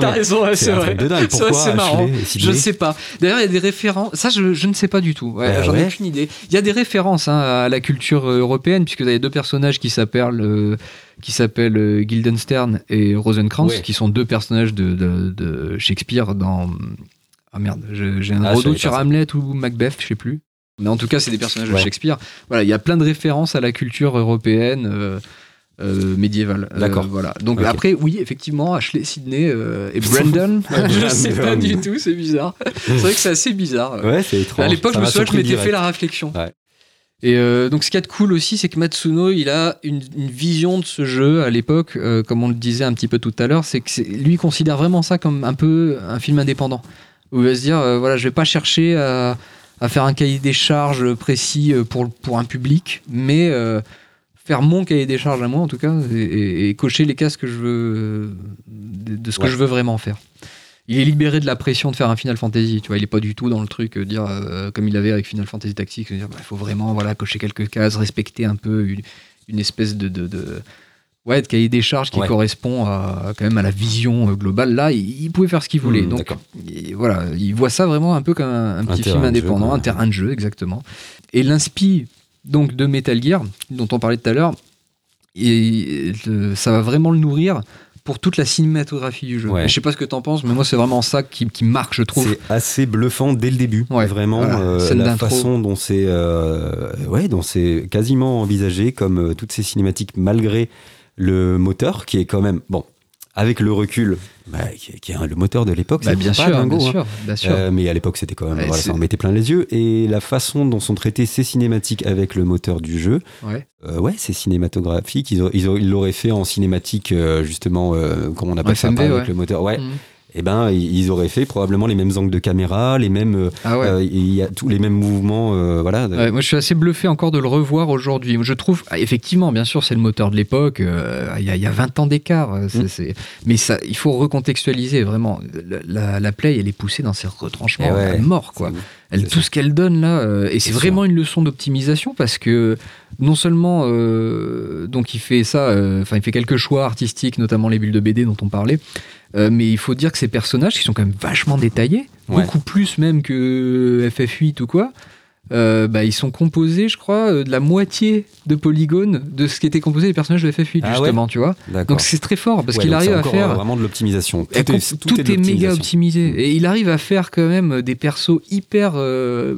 t'as raison, c'est vrai. C'est marrant. Je sais pas. D'ailleurs, il y a des références. Ça, je, je ne sais pas du tout. Ouais, Bah J'en ai aucune idée. Il y a des références hein, à la culture euh, européenne, puisque vous avez deux personnages qui s'appellent euh, qui s'appellent euh, Guildenstern et Rosencrantz, Ouais. qui sont deux personnages de, de- de Shakespeare dans. Ah merde, je- j'ai un Ah, je sur. Hamlet ou Macbeth, je sais plus. Mais en tout cas, c'est des personnages de. Shakespeare. Voilà, il y a plein de références à la culture européenne. euh, euh, médiévale. Euh, D'accord. voilà. Donc après, oui, effectivement, Ashley, Sydney euh, et (laughs) Brandon. je sais pas du tout, c'est bizarre. C'est vrai que c'est assez bizarre. Ouais, c'est étrange. à l'époque, je me souviens, je surpris m'étais fait la réflexion. Ouais. Et euh, donc, ce qu'il y a de cool aussi, c'est que Matsuno, il a une, une vision de ce jeu à l'époque, euh, comme on le disait un petit peu tout à l'heure, c'est que lui il considère vraiment ça comme un peu un film indépendant. Où il va se dire, euh, voilà, je vais pas chercher à, à faire un cahier des charges précis euh, pour, pour un public, mais euh, faire mon cahier des charges à moi, en tout cas, et, et- et cocher les cases que je veux, de, de ce que je veux vraiment faire. Il est libéré de la pression de faire un Final Fantasy, tu vois, il est pas du tout dans le truc euh, dire euh, comme il avait avec Final Fantasy Tactics, dire bah, il faut vraiment voilà cocher quelques cases, respecter un peu une, une espèce de, de, de- ouais de cahier des charges qui Ouais. correspond à quand même à la vision euh, globale. Là, il, il pouvait faire ce qu'il voulait. Mmh, Donc il- voilà, il voit ça vraiment un peu comme un, un petit film jeu, indépendant, un terrain de jeu exactement. Et l'inspi donc de Metal Gear dont on parlait tout à l'heure, et le- ça va vraiment le nourrir pour toute la cinématographie du jeu. Ouais. Je sais pas ce que t'en penses, mais moi c'est vraiment ça qui, qui marque, je trouve. C'est assez bluffant dès le début. Ouais, Vraiment, voilà, euh, la façon dont c'est euh, ouais, dont c'est quasiment envisagé comme euh, toutes ces cinématiques, malgré le moteur qui est quand même bon. Avec le recul, bah, qui, est- qui est le moteur de l'époque, Bah, c'est bien pas dingo, bien hein. sûr, bien sûr. Euh, mais à l'époque, c'était quand même, Ouais, voilà, ça en mettait plein les yeux. Et la façon dont sont traitées ces cinématiques avec le moteur du jeu, Ouais. euh, ouais, c'est cinématographique. Ils, auraient- ils auraient- ils l'auraient fait en cinématique, euh, justement, comment on appelle ça FMV, pas, avec ouais. le moteur. Ouais. Mhm. Et ben, ils auraient fait probablement les mêmes angles de caméra, les mêmes, euh, Ah ouais. euh, il y a tous les mêmes mouvements, euh, voilà. Ouais, moi, je suis assez bluffé encore de le revoir aujourd'hui. Je trouve, ah, effectivement, bien sûr, c'est le moteur de l'époque. euh, Il y, a- il y a 20 ans d'écart. Mm. Mais ça, il faut recontextualiser vraiment. La, la- la Play, elle est poussée dans ses retranchements Eh ouais. à mort, quoi. Elle, tout ce qu'elle donne là, euh, et c'est vraiment une leçon d'optimisation parce que non seulement euh, donc il fait ça, euh, enfin il fait quelques choix artistiques, notamment les bulles de BD dont on parlait, euh, mais il faut dire que ces personnages qui sont quand même vachement détaillés, Ouais. beaucoup plus même que FF8 ou quoi. euh, bah, ils sont composés, je crois, euh, de la moitié de polygones de ce qui était composé des personnages de FF8, Ah ouais justement, tu vois. Donc c'est très fort parce Ouais, qu'il arrive à faire euh, vraiment de l'optimisation. Tout, com- est, tout est méga optimisé. Et il arrive à faire quand même des persos hyper. euh,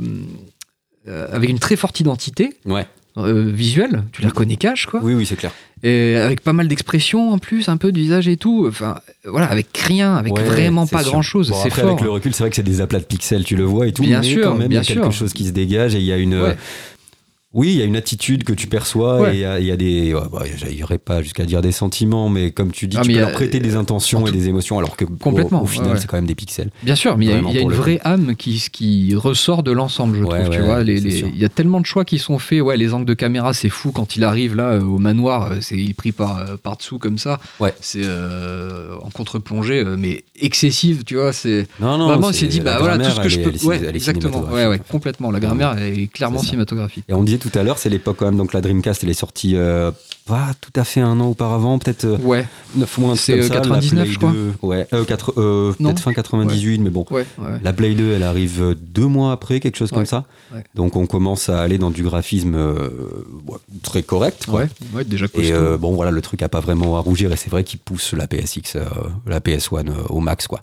euh, avec une très forte identité Ouais. Euh, visuelle. Tu les reconnais cash, quoi. Oui, oui, c'est clair. Et avec pas mal d'expressions en plus, un peu de visage et tout. Enfin, voilà, avec rien, avec Ouais, vraiment pas sûr. grand chose. Bon, c'est après, fort. avec le recul, c'est vrai que c'est des aplats de pixels, tu le vois et tout. Bien mais sûr, quand même, il y a quelque sûr. chose qui se dégage et il y a une. Ouais. Oui, il y a une attitude que tu perçois Ouais. et il y a, il y a des. ouais, bah, J'irai pas jusqu'à dire des sentiments, mais comme tu dis, Ah, tu peux il y a- leur prêter des intentions en et des émotions, alors que Complètement, au, au final, ouais, c'est quand même des pixels. Bien sûr, mais il y a- y une vraie âme qui, qui ressort de l'ensemble, je Ouais, trouve. tu vois, il y a tellement de choix qui sont faits. Ouais, les angles de caméra, c'est fou quand il arrive là euh, au manoir. euh, C'est il est pris par euh, par dessous comme ça. Ouais. C'est euh, en contre-plongée, euh, mais excessive. Tu vois, c'est Non, non, vraiment il c'est- s'est dit bah voilà tout ce que je peux. exactement. Ouais, cinématographique. ouais, complètement. La grammaire est clairement cinématographique. Et on disait tout à l'heure, c'est l'époque quand même, donc la Dreamcast, elle est sortie euh, pas tout à fait un an auparavant, peut-être euh, Ouais, 9 mois, C'est, comme euh, ça, la 99, Play je crois. 2, ouais, euh, euh, peut-être fin 98, mais bon. ouais. La Play 2, elle arrive euh, deux mois après, quelque chose comme ça. Donc on commence à aller dans du graphisme euh, très correct. quoi. Ouais, ouais, déjà. Et euh, bon, voilà, le truc a pas vraiment à rougir, et c'est vrai qu'il pousse la PSX, euh, la PS1 euh, au max, quoi,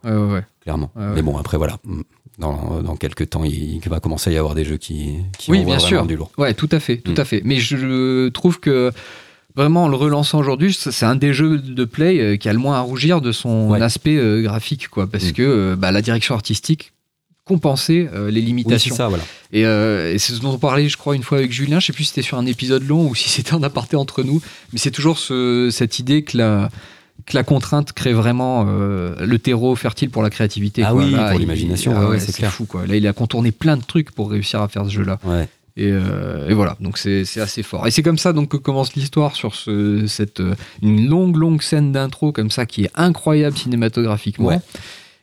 clairement. Mais bon, après, voilà, dans, dans quelques temps, il, va commencer à y avoir des jeux qui, qui Oui, bien sûr. du lourd. Ouais, tout à fait, tout Mm. à fait. Mais je trouve que vraiment en le relançant aujourd'hui, c'est un des jeux de play euh, qui a le moins à rougir de son Ouais. aspect euh, graphique, quoi, parce Mm. que euh, bah, la direction artistique compensait euh, les Oui, c'est limitations. ça, voilà. Et, euh, et c'est ce dont on parlait, je crois, une fois avec Julien. Je sais plus si c'était sur un épisode long ou si c'était en aparté entre nous. Mais c'est toujours ce- cette idée que la, que la contrainte crée vraiment euh, le terreau fertile pour la créativité. Ah quoi. oui, Là, pour l'imagination, ah ouais, ouais, c'est fou. Quoi. Là, il a contourné plein de trucs pour réussir à faire ce jeu-là. Ouais. Et, euh, et voilà, donc c'est assez fort. Et c'est comme ça donc que commence l'histoire sur ce, cette euh, une longue longue scène d'intro comme ça qui est incroyable cinématographiquement Ouais.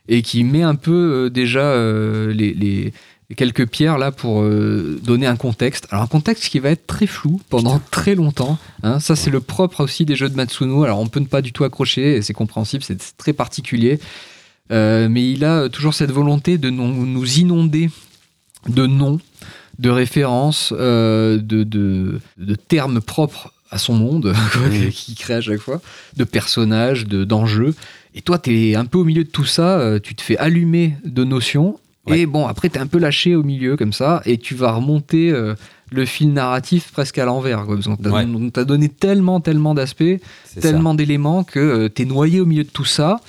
et qui met un peu euh, déjà euh, les, quelques pierres là pour donner un contexte. Alors un contexte qui va être très flou pendant très longtemps. hein. Ça c'est le propre aussi des jeux de Matsuno. Alors on peut ne pas du tout accrocher, et c'est compréhensible, c'est très particulier. Mais il a toujours cette volonté de nous inonder de noms, de références, euh, de, de, de termes propres à son monde, (laughs) qu'il crée à chaque fois, de personnages, de- d'enjeux. Et toi, tu es un peu au milieu de tout ça, euh, tu te fais allumer de notions. Ouais. Et bon, après, tu es un peu lâché au milieu comme ça, et tu vas remonter euh, le fil narratif presque à l'envers. Ouais. on t'a donné tellement, tellement d'aspects, tellement d'éléments que tu es noyé au milieu de tout ça,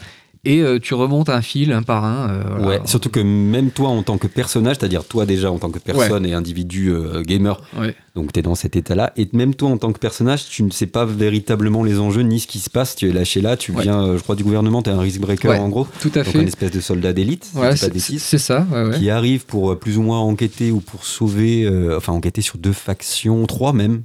et euh, tu remontes un fil, un par un. euh, voilà. Ouais, surtout que même toi en tant que personnage, c'est-à-dire toi déjà en tant que personne et individu euh, gamer, Ouais. donc tu es dans cet état-là, et même toi en tant que personnage, tu ne sais pas véritablement les enjeux ni ce qui se passe, tu es lâché là, tu viens, je crois, du gouvernement, tu es un risk breaker en gros, Tout à donc fait. une espèce de soldat d'élite, si c'est ça, qui arrive pour plus ou moins enquêter ou pour sauver, enfin enquêter sur deux factions, trois même.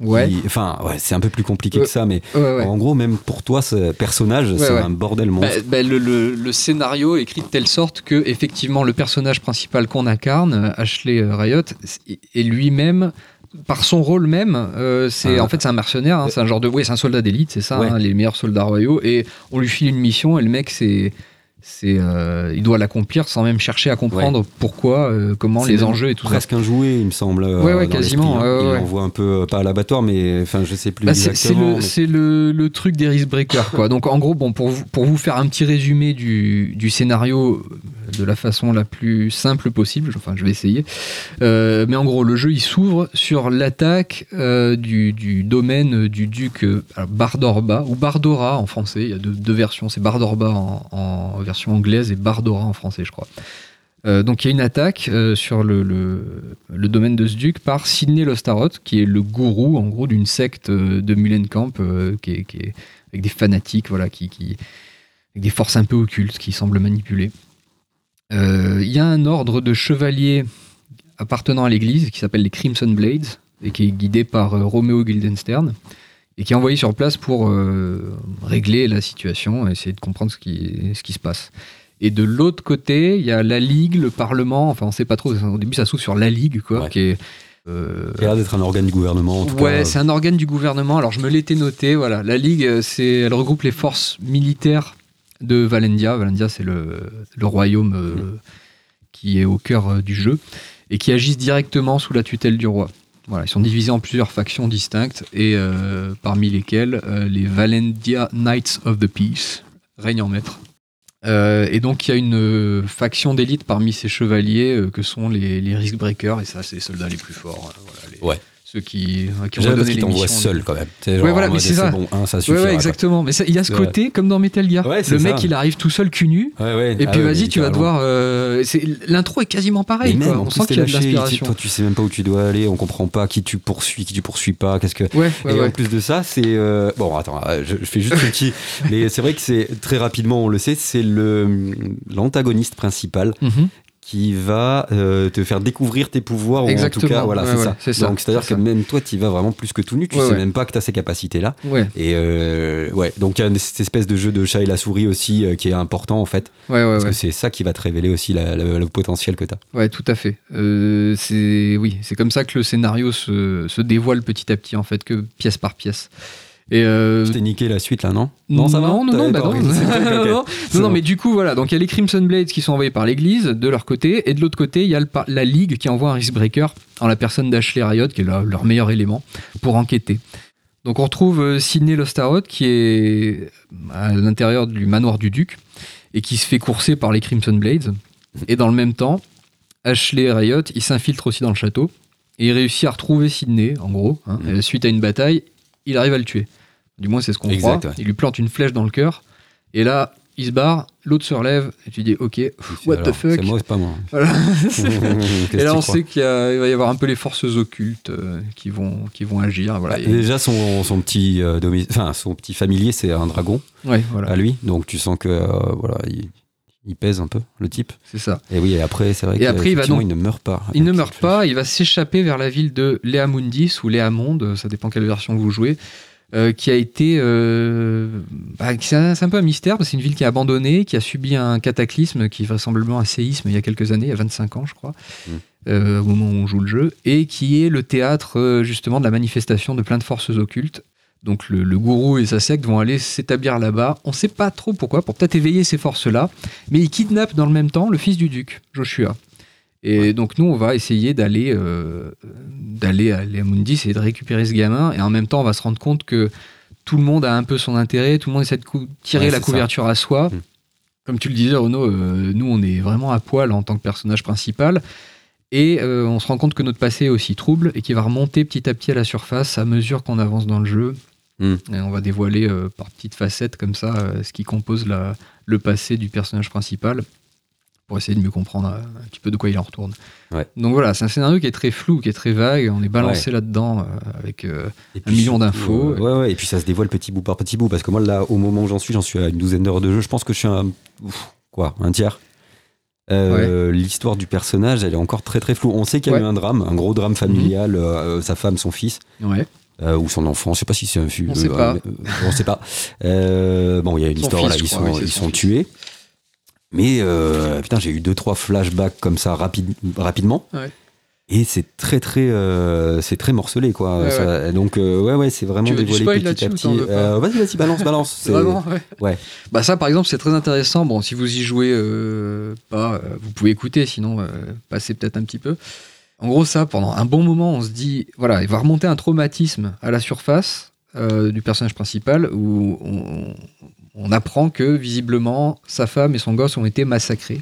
Ouais, qui- enfin, ouais, c'est un peu plus compliqué Ouais. que ça, mais ouais, ouais. en gros, même pour toi, ce personnage, c'est ouais. un bordel Bah, monstre. bah, le, le- le scénario est écrit de telle sorte que effectivement le personnage principal qu'on incarne, Ashley euh, Riot, est- est lui-même par son rôle même, euh, c'est Ah. en fait c'est un mercenaire, hein, c'est un genre de, oui, c'est un soldat d'élite, c'est ça, Ouais. hein, les meilleurs soldats royaux, et on lui file une mission et le mec c'est c'est euh, il doit l'accomplir sans même chercher à comprendre pourquoi, euh, comment, les enjeux et tout ça. presque un jouet, il me semble. euh, Ouais, ouais, quasiment, hein. ouais, Il un peu, pas à l'abattoir, mais enfin, je sais plus Bah, c'est le, le, le truc des risk breakers, quoi. Donc, en gros, bon, pour vous, pour vous faire un petit résumé du, du scénario de la façon la plus simple possible, enfin, je vais essayer. Euh, mais en gros, le jeu, il s'ouvre sur l'attaque du, du domaine du duc Bardorba, ou Bardora en français. Il y a deux, deux versions. C'est Bardorba en, en version anglaise et Bardora en français, je crois. Euh, donc il y a une attaque euh, sur le, domaine de ce duc par Sidney Lostaroth, qui est le gourou en gros d'une secte euh, de Mullenkamp, qui, est, avec des fanatiques, voilà, qui, qui- avec des forces un peu occultes qui semblent manipuler. Il y a un ordre de chevaliers appartenant à l'église qui s'appelle les Crimson Blades et qui est guidé par Romeo Guildenstern et qui est envoyé sur place pour euh, régler la situation essayer de comprendre ce qui, ce qui se passe. Et de l'autre côté, il y a la Ligue, le Parlement, enfin on sait pas trop, au début ça s'ouvre sur la Ligue, quoi, Ouais. qui est... euh, Qui a l'air d'être un organe du gouvernement, en tout ouais, cas. c'est un organe du gouvernement. Alors je me l'étais noté. Voilà, la Ligue, euh, c'est, elle regroupe les forces militaires de Valendia. Valendia, c'est le, le royaume euh, Mhm. qui est au cœur du jeu et qui agissent directement sous la tutelle du roi. Voilà, ils sont divisés en plusieurs factions distinctes et euh, parmi lesquelles euh, les Valendia Knights of the Peace règnent en maître. Euh, et donc il y a une faction d'élite parmi ces chevaliers que sont les, Risk Breakers et ça c'est les soldats les plus forts. hein, Ouais. Ceux qui, euh, qui ont t'envoie missions. seul quand même. Genre, voilà, mais c'est ça. bon, hein, ça Ouais, suffira. ouais, quoi. exactement. Mais ça- il y a ce côté, comme dans Metal Gear. Ouais, le mec, ça. il arrive tout seul cul nu. Et Ah puis ouais, vas-y, tu vas devoir. euh, L'intro est quasiment pareil. quoi. On sent qu'il y a de l'inspiration. Toi, tu sais même pas où tu dois aller, on comprend pas qui tu poursuis, qui tu poursuis pas, qu'est-ce que. Et en plus de ça, c'est euh, bon. Attends, euh, je, fais juste un petit. (laughs) mais c'est vrai que c'est très rapidement, on le sait, c'est le l'antagoniste principal Mhm. Qui va euh, te faire découvrir tes pouvoirs. Ou en tout cas, voilà, ouais, c'est ouais, ça. c'est ça, Donc c'est-à-dire c'est que ça. même toi, tu y vas vraiment plus que tout nu. Tu Ouais, sais même pas que tu as ces capacités-là. Et euh, ouais, donc il y a une- cette espèce de jeu de chat et la souris aussi euh, qui est important en fait, parce que c'est ça qui va te révéler aussi la- la- le potentiel que tu as. Ouais, tout à fait. C'est oui, c'est comme ça que le scénario se, se dévoile petit à petit en fait, que pièce par pièce. Et euh, Je t'ai niqué la suite là, non? Non, ça va? Non, non, bah (laughs) non. non, non, non, mais du coup, voilà. Donc, il y a les Crimson Blades qui sont envoyés par l'église de leur côté, et de l'autre côté, il y a le la Ligue qui envoie un Riskbreaker en la personne d'Ashley Riot, qui est leur, leur meilleur élément, pour enquêter. Donc, on retrouve euh, Sidney Lostarot qui est à l'intérieur du manoir du duc et qui se fait courser par les Crimson Blades. Et dans le même temps, Ashley Riot, il s'infiltre aussi dans le château et il réussit à retrouver Sidney, en gros. hein. Et suite à une bataille, il arrive à le tuer. Du moins, c'est ce qu'on croit. ouais. Il lui plante une flèche dans le cœur. Et là, il se barre, l'autre se relève, et tu dis, ok, what the fuck C'est moi, c'est pas moi. Voilà. (laughs) Qu'est-ce Et là, on sait qu'il y a- il va y avoir un peu les forces occultes euh, qui, vont, qui vont agir. Voilà. Et- Déjà, son, son petit, euh, domi- enfin, son petit familier, c'est un dragon ouais, voilà, à lui. Donc, tu sens que euh, voilà, il, il pèse un peu, le type. c'est ça. Et oui, et après, c'est vrai Et après, il va donc- il ne meurt pas. Il ne meurt pas, il va s'échapper vers la ville de Léamundis ou Léamonde, ça dépend quelle version vous jouez, euh, qui a été. euh, bah, c'est un, peu un mystère, parce que c'est une ville qui est abandonnée, qui a subi un cataclysme, qui est vraisemblablement un séisme il y a quelques années, il y a 25 ans, je crois, Mm. euh, au moment où on joue le jeu, et qui est le théâtre justement de la manifestation de plein de forces occultes. Donc le, le gourou et sa secte vont aller s'établir là-bas. On ne sait pas trop pourquoi, pour peut-être éveiller ces forces-là, mais ils kidnappent dans le même temps le fils du duc, Joshua. Et donc nous, on va essayer d'aller euh, d'aller à Léamundis et de récupérer ce gamin. Et en même temps, on va se rendre compte que tout le monde a un peu son intérêt, tout le monde essaie de tirer Ouais, la couverture à soi. Mm. Comme tu le disais, Renaud, euh, nous, on est vraiment à poil en tant que personnage principal. Et euh, on se rend compte que notre passé est aussi trouble et qui va remonter petit à petit à la surface à mesure qu'on avance dans le jeu. Mm. Et on va dévoiler euh, par petites facettes comme ça euh, ce qui compose la- le passé du personnage principal pour essayer de mieux comprendre euh, un petit peu de quoi il en retourne. Ouais. Donc voilà, c'est un scénario qui est très flou, qui est très vague. On est balancé là-dedans avec. Un million d'infos. ouais, et puis ça se dévoile petit bout par petit bout. Parce que moi, là, au moment où j'en suis, j'en suis à une douzaine d'heures de jeu. Je pense que je suis un. ouf, quoi Un tiers Euh, L'histoire du personnage, elle est encore très très floue. On sait qu'il y a Ouais. Mhm. eu un drame, un gros drame familial, euh, sa femme, son fils, ouais. Euh, ou son enfant. Je sais pas si c'est un fils. On sait pas. on sait pas. Euh, bon, il y a une Son histoire, fils, là, ils crois, sont, oui, ils son sont tués. Mais euh, putain, j'ai eu deux trois flashbacks comme ça rapide, rapidement. Ouais. Et c'est très très euh, c'est très morcelé quoi. Ouais, Ça- Donc euh, ouais ouais c'est vraiment Tu veux dévoilé petit à petit. Euh, vas-y vas-y balance balance. (laughs) Vraiment, ouais. Bah ça, par exemple, c'est très intéressant. Bon, si vous y jouez euh, pas, euh, vous pouvez écouter, sinon euh, passez peut-être un petit peu. En gros, ça, pendant un bon moment, on se dit, voilà, il va remonter un traumatisme à la surface euh, du personnage principal où on, apprend que visiblement sa femme et son gosse ont été massacrés.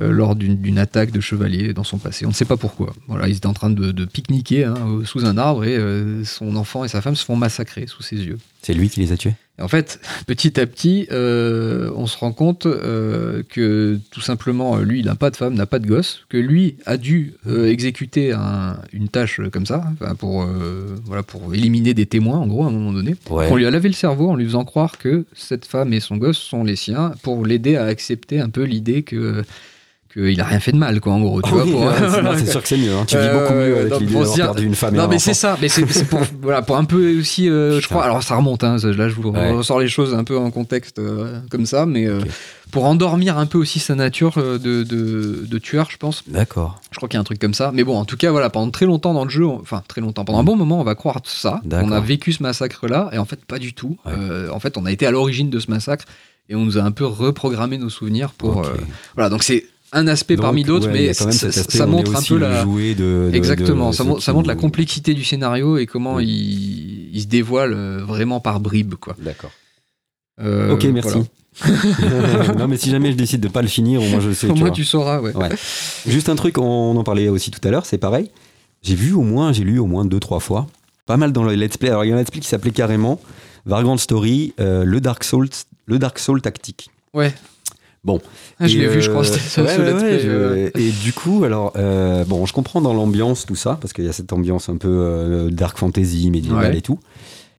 euh, lors d'une attaque de chevalier dans son passé. On ne sait pas pourquoi. Voilà, ils étaient en train de, pique-niquer hein, sous un arbre et euh, son enfant et sa femme se font massacrer sous ses yeux. C'est lui qui les a tués? Et en fait, (laughs) petit à petit, euh, on se rend compte euh, que tout simplement, euh, lui, il n'a pas de femme, n'a pas de gosse, que lui a dû euh, exécuter un- une tâche comme ça, enfin, pour, voilà, pour éliminer des témoins, en gros, à un moment donné. Ouais. On lui a lavé le cerveau en lui faisant croire que cette femme et son gosse sont les siens, pour l'aider à accepter un peu l'idée que qu'il a rien fait de mal, quoi, en gros. Tu Ah vois, oui, pour- ouais, (laughs) c'est sûr que c'est mieux. hein. Tu vis Euh, beaucoup mieux avec l'idée d'avoir dire- perdu une femme et non, un mais c'est ça, mais c'est c'est pour, (laughs) voilà, pour un peu aussi, euh, je crois, alors ça remonte, hein, ça, là je vous Ouais. ressors les choses un peu en contexte euh, comme ça, mais euh, Ok. pour endormir un peu aussi sa nature euh, de, de, de tueur, je pense. D'accord. Je crois qu'il y a un truc comme ça. Mais bon, en tout cas, voilà, pendant très longtemps dans le jeu, on- enfin très longtemps, pendant un bon moment, on va croire ça. D'accord. On a vécu ce massacre-là, et en fait, pas du tout. Ouais. Euh, en fait, on a été à l'origine de ce massacre, et on nous a un peu reprogrammé nos souvenirs pour. Ok. euh, voilà, donc c'est un aspect Donc, parmi d'autres, ouais, mais ça, montre un peu la. de, de- Exactement, de ça, ça montre la complexité du scénario et comment Mm. il, il se dévoile euh, vraiment par bribes. Quoi. D'accord. Euh, ok, merci. (laughs) non, mais si jamais je décide de pas le finir, au moins je (laughs) sais. Au tu moins vois. tu sauras, ouais. Ouais. Juste un truc, on en parlait aussi tout à l'heure, c'est pareil. J'ai vu au moins, j'ai lu au moins deux, trois fois. Pas mal dans le let's play. Alors, il y a un let's play qui s'appelait carrément Vagrant Story, euh, le Dark Souls, le Dark Soul tactique. Ouais. Bon. Ah, je l'ai vu, je crois, c'était ça, ouais, ce ouais, let's ouais, play, je- euh. Et du coup, alors, euh, bon, je comprends dans l'ambiance tout ça, parce qu'il y a cette ambiance un peu euh, dark fantasy, médiévale et tout.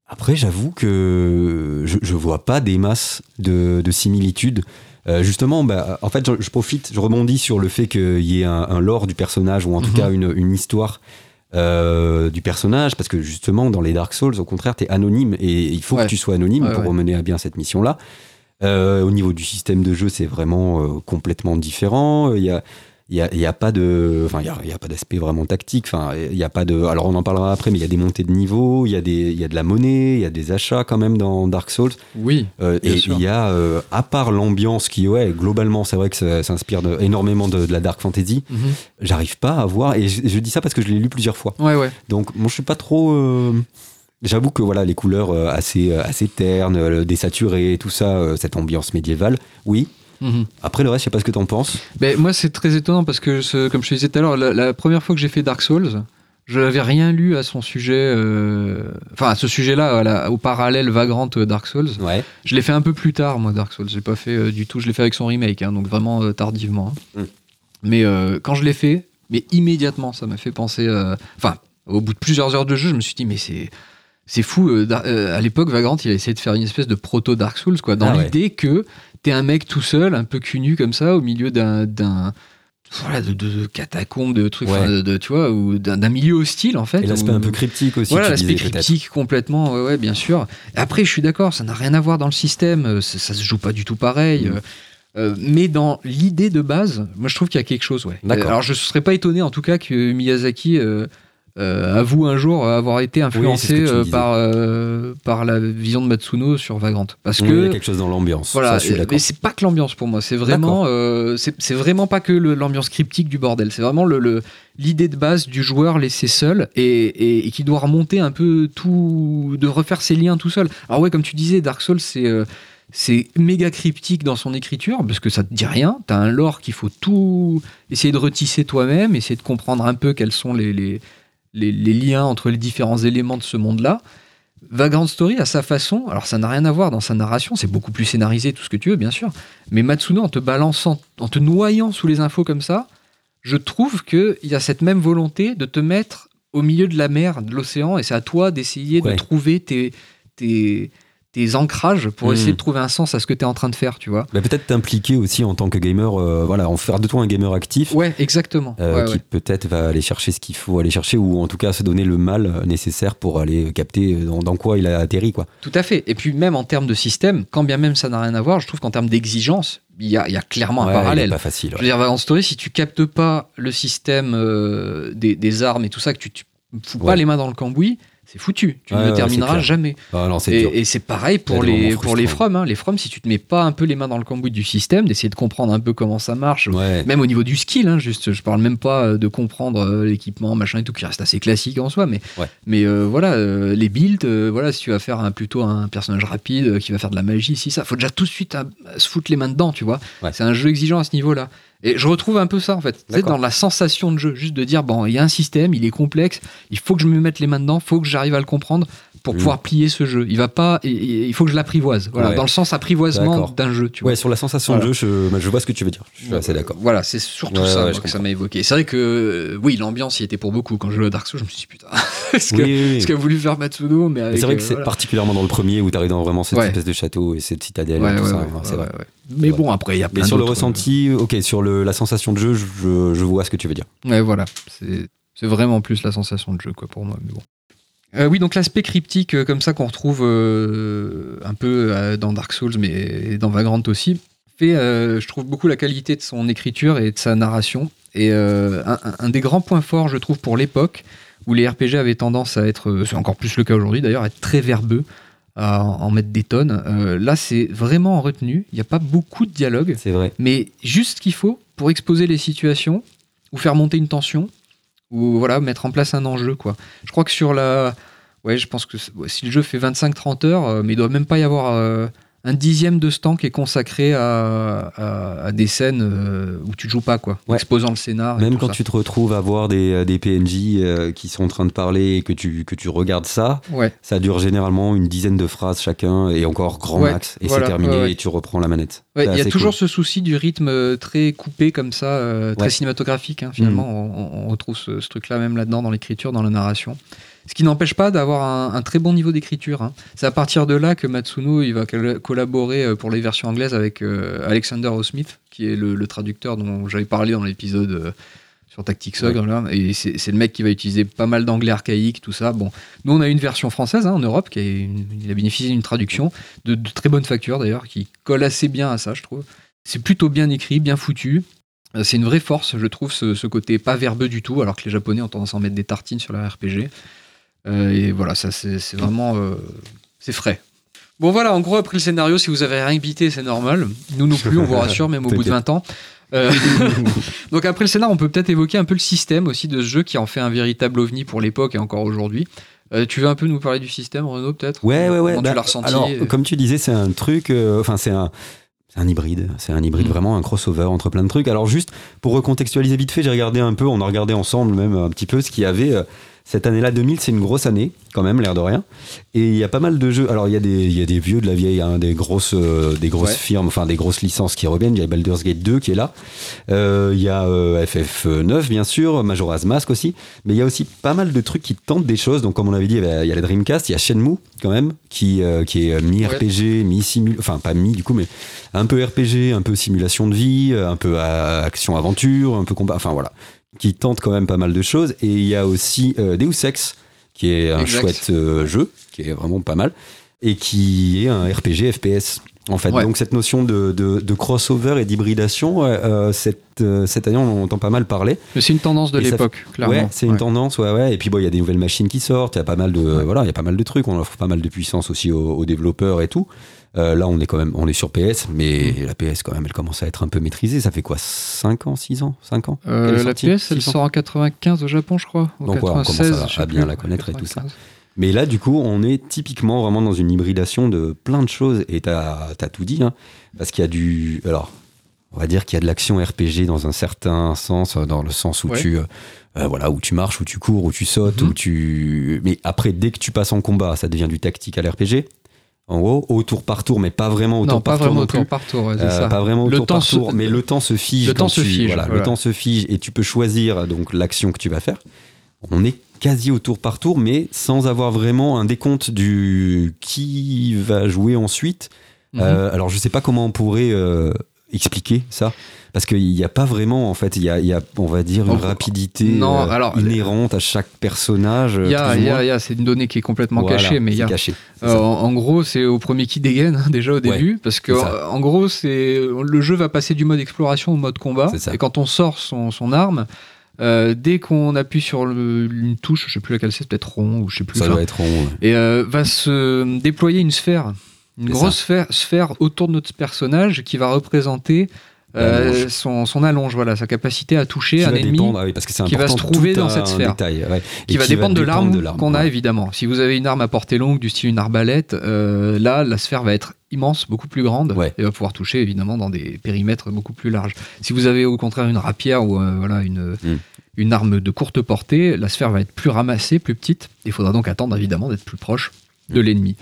Après, j'avoue que je, je vois pas des masses de, de similitudes. Justement, bah, en fait, je, je profite, je rebondis sur le fait qu'il y ait un, un lore du personnage, ou en tout Mhm. cas une, une histoire euh, du personnage, parce que justement, dans les Dark Souls, au contraire, tu es anonyme, et il faut Ouais. que tu sois anonyme Ouais, pour ouais. mener à bien cette mission-là. Euh, au niveau du système de jeu, c'est vraiment euh, complètement différent. Il y a, il y a, y a pas de, enfin, il y a, il y a pas d'aspect vraiment tactique. Enfin, il y a pas de. Alors, on en parlera après, mais il y a des montées de niveau, il y a des, il y a de la monnaie, il y a des achats quand même dans Dark Souls. Oui. Euh, et il y a, euh, à part l'ambiance qui, ouais, globalement, c'est vrai que ça, ça inspire de- énormément de, de la dark fantasy. Mhm. J'arrive pas à voir, et je, je dis ça parce que je l'ai lu plusieurs fois. Ouais, ouais. Donc, moi, je suis pas trop. euh, J'avoue que voilà, les couleurs euh, assez, euh, assez ternes, euh, désaturées, tout ça, cette ambiance médiévale, oui. Mhm. Après le reste, je sais pas ce que t'en penses. Ben, moi, c'est très étonnant parce que, ce- comme je te disais tout à l'heure, la, la première fois que j'ai fait Dark Souls, je n'avais rien lu à son sujet, euh, enfin à ce sujet-là, au parallèle vagrant euh, Dark Souls. Ouais. Je l'ai fait un peu plus tard, moi, Dark Souls. J'ai pas fait euh, du tout. Je l'ai fait avec son remake, hein, donc vraiment euh, tardivement. hein. Mm. Mais quand je l'ai fait, mais immédiatement, ça m'a fait penser. Enfin, au bout de plusieurs heures de jeu, je me suis dit, mais c'est. C'est fou, euh, euh, à l'époque, Vagrant, il a essayé de faire une espèce de proto Dark Souls, quoi, dans Ah ouais. l'idée que t'es un mec tout seul, un peu cul nu comme ça, au milieu d'un. voilà, de, de- de catacombes, de trucs, Ouais. de, tu vois, ou d'un milieu hostile, en fait. Et l'aspect un peu cryptique aussi. voilà, l'aspect cryptique complètement, ouais, ouais, bien sûr. Après, je suis d'accord, ça n'a rien à voir dans le système, euh, ça, ça se joue pas du tout pareil. Mm. euh, mais dans l'idée de base, moi je trouve qu'il y a quelque chose, ouais. D'accord. Alors je serais pas étonné en tout cas que Miyazaki euh, avoue un jour avoir été influencé euh, par, euh, par la vision de Matsuno sur Vagrant. Parce Oui, il y a que quelque chose dans l'ambiance. voilà, ça, euh, mais c'est pas que l'ambiance pour moi, c'est vraiment, euh, c'est vraiment pas que l'ambiance cryptique du bordel, c'est vraiment le- le- l'idée de base du joueur laissé seul et, et- et qui doit remonter un peu tout, de refaire ses liens tout seul. Alors ouais, comme tu disais, Dark Souls c'est euh, c'est méga cryptique dans son écriture parce que ça te dit rien. T'as un lore qu'il faut tout essayer de retisser toi-même, essayer de comprendre un peu quels sont les, les, les- les liens entre les différents éléments de ce monde-là. Vagrant Story, à sa façon, alors ça n'a rien à voir dans sa narration, c'est beaucoup plus scénarisé, tout ce que tu veux, bien sûr. Mais Matsuno, en te balançant, en te noyant sous les infos comme ça, je trouve qu'il y a cette même volonté de te mettre au milieu de la mer, de l'océan, et c'est à toi d'essayer Ouais. de trouver tes, tes, tes ancrages pour essayer de trouver un sens à ce que tu es en train de faire, tu vois. Bah, peut-être t'impliquer aussi en tant que gamer, euh, voilà, en faire de toi un gamer actif. Ouais, exactement. euh, Ouais, qui ouais. peut-être va aller chercher ce qu'il faut aller chercher ou en tout cas se donner le mal euh, nécessaire pour aller capter dans, dans quoi il a atterri quoi. Tout à fait. Et puis même en termes de système, quand bien même ça n'a rien à voir, je trouve qu'en termes d'exigence, il y a, il y a clairement Ouais, un parallèle. pas facile. Je veux dire, Vagrant Story, si tu captes pas le système euh, des, des armes et tout ça, que tu, tu fous pas les mains dans le cambouis, c'est foutu. Tu ne ouais, le termineras jamais. Ah non, dur. Et, et c'est pareil pour les, pour les frustrants. From. hein. Les From, si tu te mets pas un peu les mains dans le cambouis du système, d'essayer de comprendre un peu comment ça marche, Ouais. même au niveau du skill, hein, juste, je parle même pas euh, de comprendre euh, l'équipement, machin et tout, qui reste assez classique en soi, mais, Ouais. mais euh, voilà, euh, les builds, euh, voilà, si tu vas faire un, plutôt un personnage rapide qui va faire de la magie, si ça, faut déjà tout de suite se foutre les mains dedans, tu vois. C'est un jeu exigeant à ce niveau-là. Et je retrouve un peu ça en fait. C'est dans la sensation de jeu, juste de dire bon, il y a un système, il est complexe, il faut que je me mette les mains dedans, faut que j'arrive à le comprendre pour Mm. pouvoir plier ce jeu. Il va pas, il- il il faut que je l'apprivoise. Voilà, Ouais. dans le sens apprivoisement d'un jeu, tu vois. Ouais, sur la sensation Voilà. de jeu, je, je vois ce que tu veux dire. Je suis assez d'accord. Voilà, c'est surtout Ouais, ça ouais, moi, je que ça m'a évoqué. C'est vrai que euh, oui, l'ambiance y était pour beaucoup. Quand je jouais à Dark Souls, je me suis dit putain, (laughs) ce que- Oui, oui, qu'a voulu faire Matsuno, mais c'est vrai que euh, c'est voilà. particulièrement dans le premier où tu arrives dans vraiment cette espèce de château et cette citadelle et tout ça. vrai. Mais bon, après il y a plein Mais sur le euh, ressenti, ok, sur le, la sensation de jeu, je, vois ce que tu veux dire. Ouais, voilà. C'est vraiment plus la sensation de jeu, pour moi. Euh, oui, donc l'aspect cryptique, euh, comme ça, qu'on retrouve euh, un peu dans Dark Souls, mais dans Vagrant aussi, fait, je trouve, beaucoup la qualité de son écriture et de sa narration. Et un, un- des grands points forts, je trouve, pour l'époque, où les RPG avaient tendance à être, c'est encore plus le cas aujourd'hui d'ailleurs, à être très verbeux, à en mettre des tonnes. Euh, là, c'est vraiment en retenue. Il n'y a pas beaucoup de dialogue C'est vrai. mais juste ce qu'il faut pour exposer les situations ou faire monter une tension ou voilà mettre en place un enjeu quoi. Je crois que sur la ouais, je pense que si le jeu fait 25-30 heures, euh, mais il doit même pas y avoir euh, un dixième de ce temps qui est consacré à, à- à des scènes euh, où tu ne joues pas quoi, Ouais. exposant le scénar. Même quand ça. tu te retrouves à voir des, euh, des PNJ euh, qui sont en train de parler et que tu, que tu regardes ça, Ouais. ça dure généralement une dizaine de phrases chacun et encore grand Ouais, max. Et voilà, c'est terminé et tu reprends la manette. Il y a toujours cool. ce souci du rythme très coupé comme ça, euh, très cinématographique. hein, finalement, on, on retrouve ce, ce truc-là même là-dedans dans l'écriture, dans la narration. Ce qui n'empêche pas d'avoir un, un très bon niveau d'écriture. hein. C'est à partir de là que Matsuno il va col- collaborer euh, pour les versions anglaises avec euh, Alexander O. Smith, qui est le, le traducteur dont j'avais parlé dans l'épisode euh, sur Tactics Ogre. Et c'est le mec qui va utiliser pas mal d'anglais archaïque, tout ça. Bon, nous on a une version française hein, en Europe qui a, une- il a bénéficié d'une traduction de, de très bonne facture d'ailleurs, qui colle assez bien à ça, je trouve. C'est plutôt bien écrit, bien foutu. Euh, C'est une vraie force, je trouve, ce, ce côté pas verbeux du tout, alors que les Japonais ont tendance à en mettre des tartines sur leur RPG. Euh, et voilà, ça c'est vraiment. euh, c'est frais. Bon voilà, en gros, après le scénario, si vous avez rien bité, c'est normal. Nous non plus, on vous rassure, même au bout de 20 ans. Euh, (laughs) donc après le scénario, on peut peut-être évoquer un peu le système aussi de ce jeu qui en fait un véritable ovni pour l'époque et encore aujourd'hui. Euh, tu veux un peu nous parler du système, Renaud, peut-être? Ouais, ouais, ouais. Bah, tu Alors, comme tu disais, c'est un truc. euh, Enfin, c'est un. C'est un hybride, c'est un hybride Mm. vraiment un crossover entre plein de trucs. Alors juste pour recontextualiser vite fait, j'ai regardé un peu, on a regardé ensemble même un petit peu ce qu'il y avait. Cette année-là, 2000, c'est une grosse année quand même, l'air de rien. Et il y a pas mal de jeux. Alors il y a des, il y a des vieux de la vieille, hein, des grosses, euh, des grosses Ouais. firmes, enfin des grosses licences qui reviennent. Il y a Baldur's Gate 2 qui est là. Euh, Il y a euh, FF9 bien sûr, Majora's Mask aussi. Mais il y a aussi pas mal de trucs qui tentent des choses. Donc comme on avait dit, il y a il y a la Dreamcast, il y a Shenmue quand même, qui, euh, qui est euh, mi-RPG, mi-simul... Enfin pas mi du coup, mais un peu RPG, un peu simulation de vie, un peu euh, action-aventure, un peu combat. Enfin voilà. Qui tente quand même pas mal de choses. Et il y a aussi euh, Deus Ex, qui est un Exact. chouette euh, jeu, qui est vraiment pas mal. Et qui est un RPG FPS. En fait, Ouais. donc cette notion de, de- de crossover et d'hybridation, euh, cette, euh, cette année on en entend pas mal parler. Mais C'est une tendance de l'époque, clairement. Ouais, c'est une tendance, ouais, ouais. Et puis bon, il y a des nouvelles machines qui sortent, il y a pas mal de, Ouais. voilà, il y a pas mal de trucs. On offre pas mal de puissance aussi aux, aux développeurs et tout. Euh, là, on est quand même, on est sur PS, mais la PS quand même, elle commence à être un peu maîtrisée. Ça fait quoi, 5 ans, 6 ans, 5 ans Euh, la sortie PS, elle sort en 95 au Japon, je crois. Donc, ouais, on commence 96, à- bien la connaître et tout ça. 95. Mais là, du coup, on est typiquement vraiment dans une hybridation de plein de choses. Et t'as as tout dit, hein, parce qu'il y a du. Alors, on va dire qu'il y a de l'action RPG dans un certain sens, euh, dans le sens où Ouais. tu. euh, voilà, où tu marches, où tu cours, où tu sautes, Mhm. où tu. Mais après, dès que tu passes en combat, ça devient du tactique à l'RPG. En gros, au tour par tour, mais pas vraiment au Non, tour pas par tour vraiment au tour par tour, ouais, Euh, ça. pas vraiment au Le tour temps par se- tour, mais le temps se fige. Le temps se fige, Voilà, voilà. Le temps se fige et tu peux choisir donc l'action que tu vas faire. On est quasi au tour par tour, mais sans avoir vraiment un décompte du qui va jouer ensuite. Mhm. Euh, alors je sais pas comment on pourrait euh, expliquer ça, parce qu'il n'y a pas vraiment en fait, il y a, il y a, on va dire une Oh, rapidité non, euh, alors, inhérente à chaque personnage. Il y a, y y c'est une donnée qui est complètement Voilà, cachée, mais il y a. caché. Euh, en, en gros, c'est au premier qui dégaine hein, déjà au début, parce que en gros, c'est le jeu va passer du mode exploration au mode combat, C'est ça. et quand on sort son, son arme, euh, dès qu'on appuie sur le- une touche, je sais plus laquelle c'est, peut-être rond ou je sais plus, Ça doit être rond. ouais. et va se déployer une sphère, une grosse sphère, sphère autour de notre personnage qui va représenter euh, son, son allonge, voilà, sa capacité à toucher Qui un ennemi. dépendre, ah oui, parce que c'est qui va se trouver dans cette sphère. détail, ouais. Et qui va dépendre de l'arme qu'on a ouais. évidemment. Si vous avez une arme à portée longue du style une arbalète, euh, là la sphère va être immense, beaucoup plus grande Ouais. et va pouvoir toucher évidemment dans des périmètres beaucoup plus larges. Si vous avez au contraire une rapière ou euh, voilà une Mm. une arme de courte portée, la sphère va être plus ramassée, plus petite. Il faudra donc attendre évidemment d'être plus proche de Mm. l'ennemi.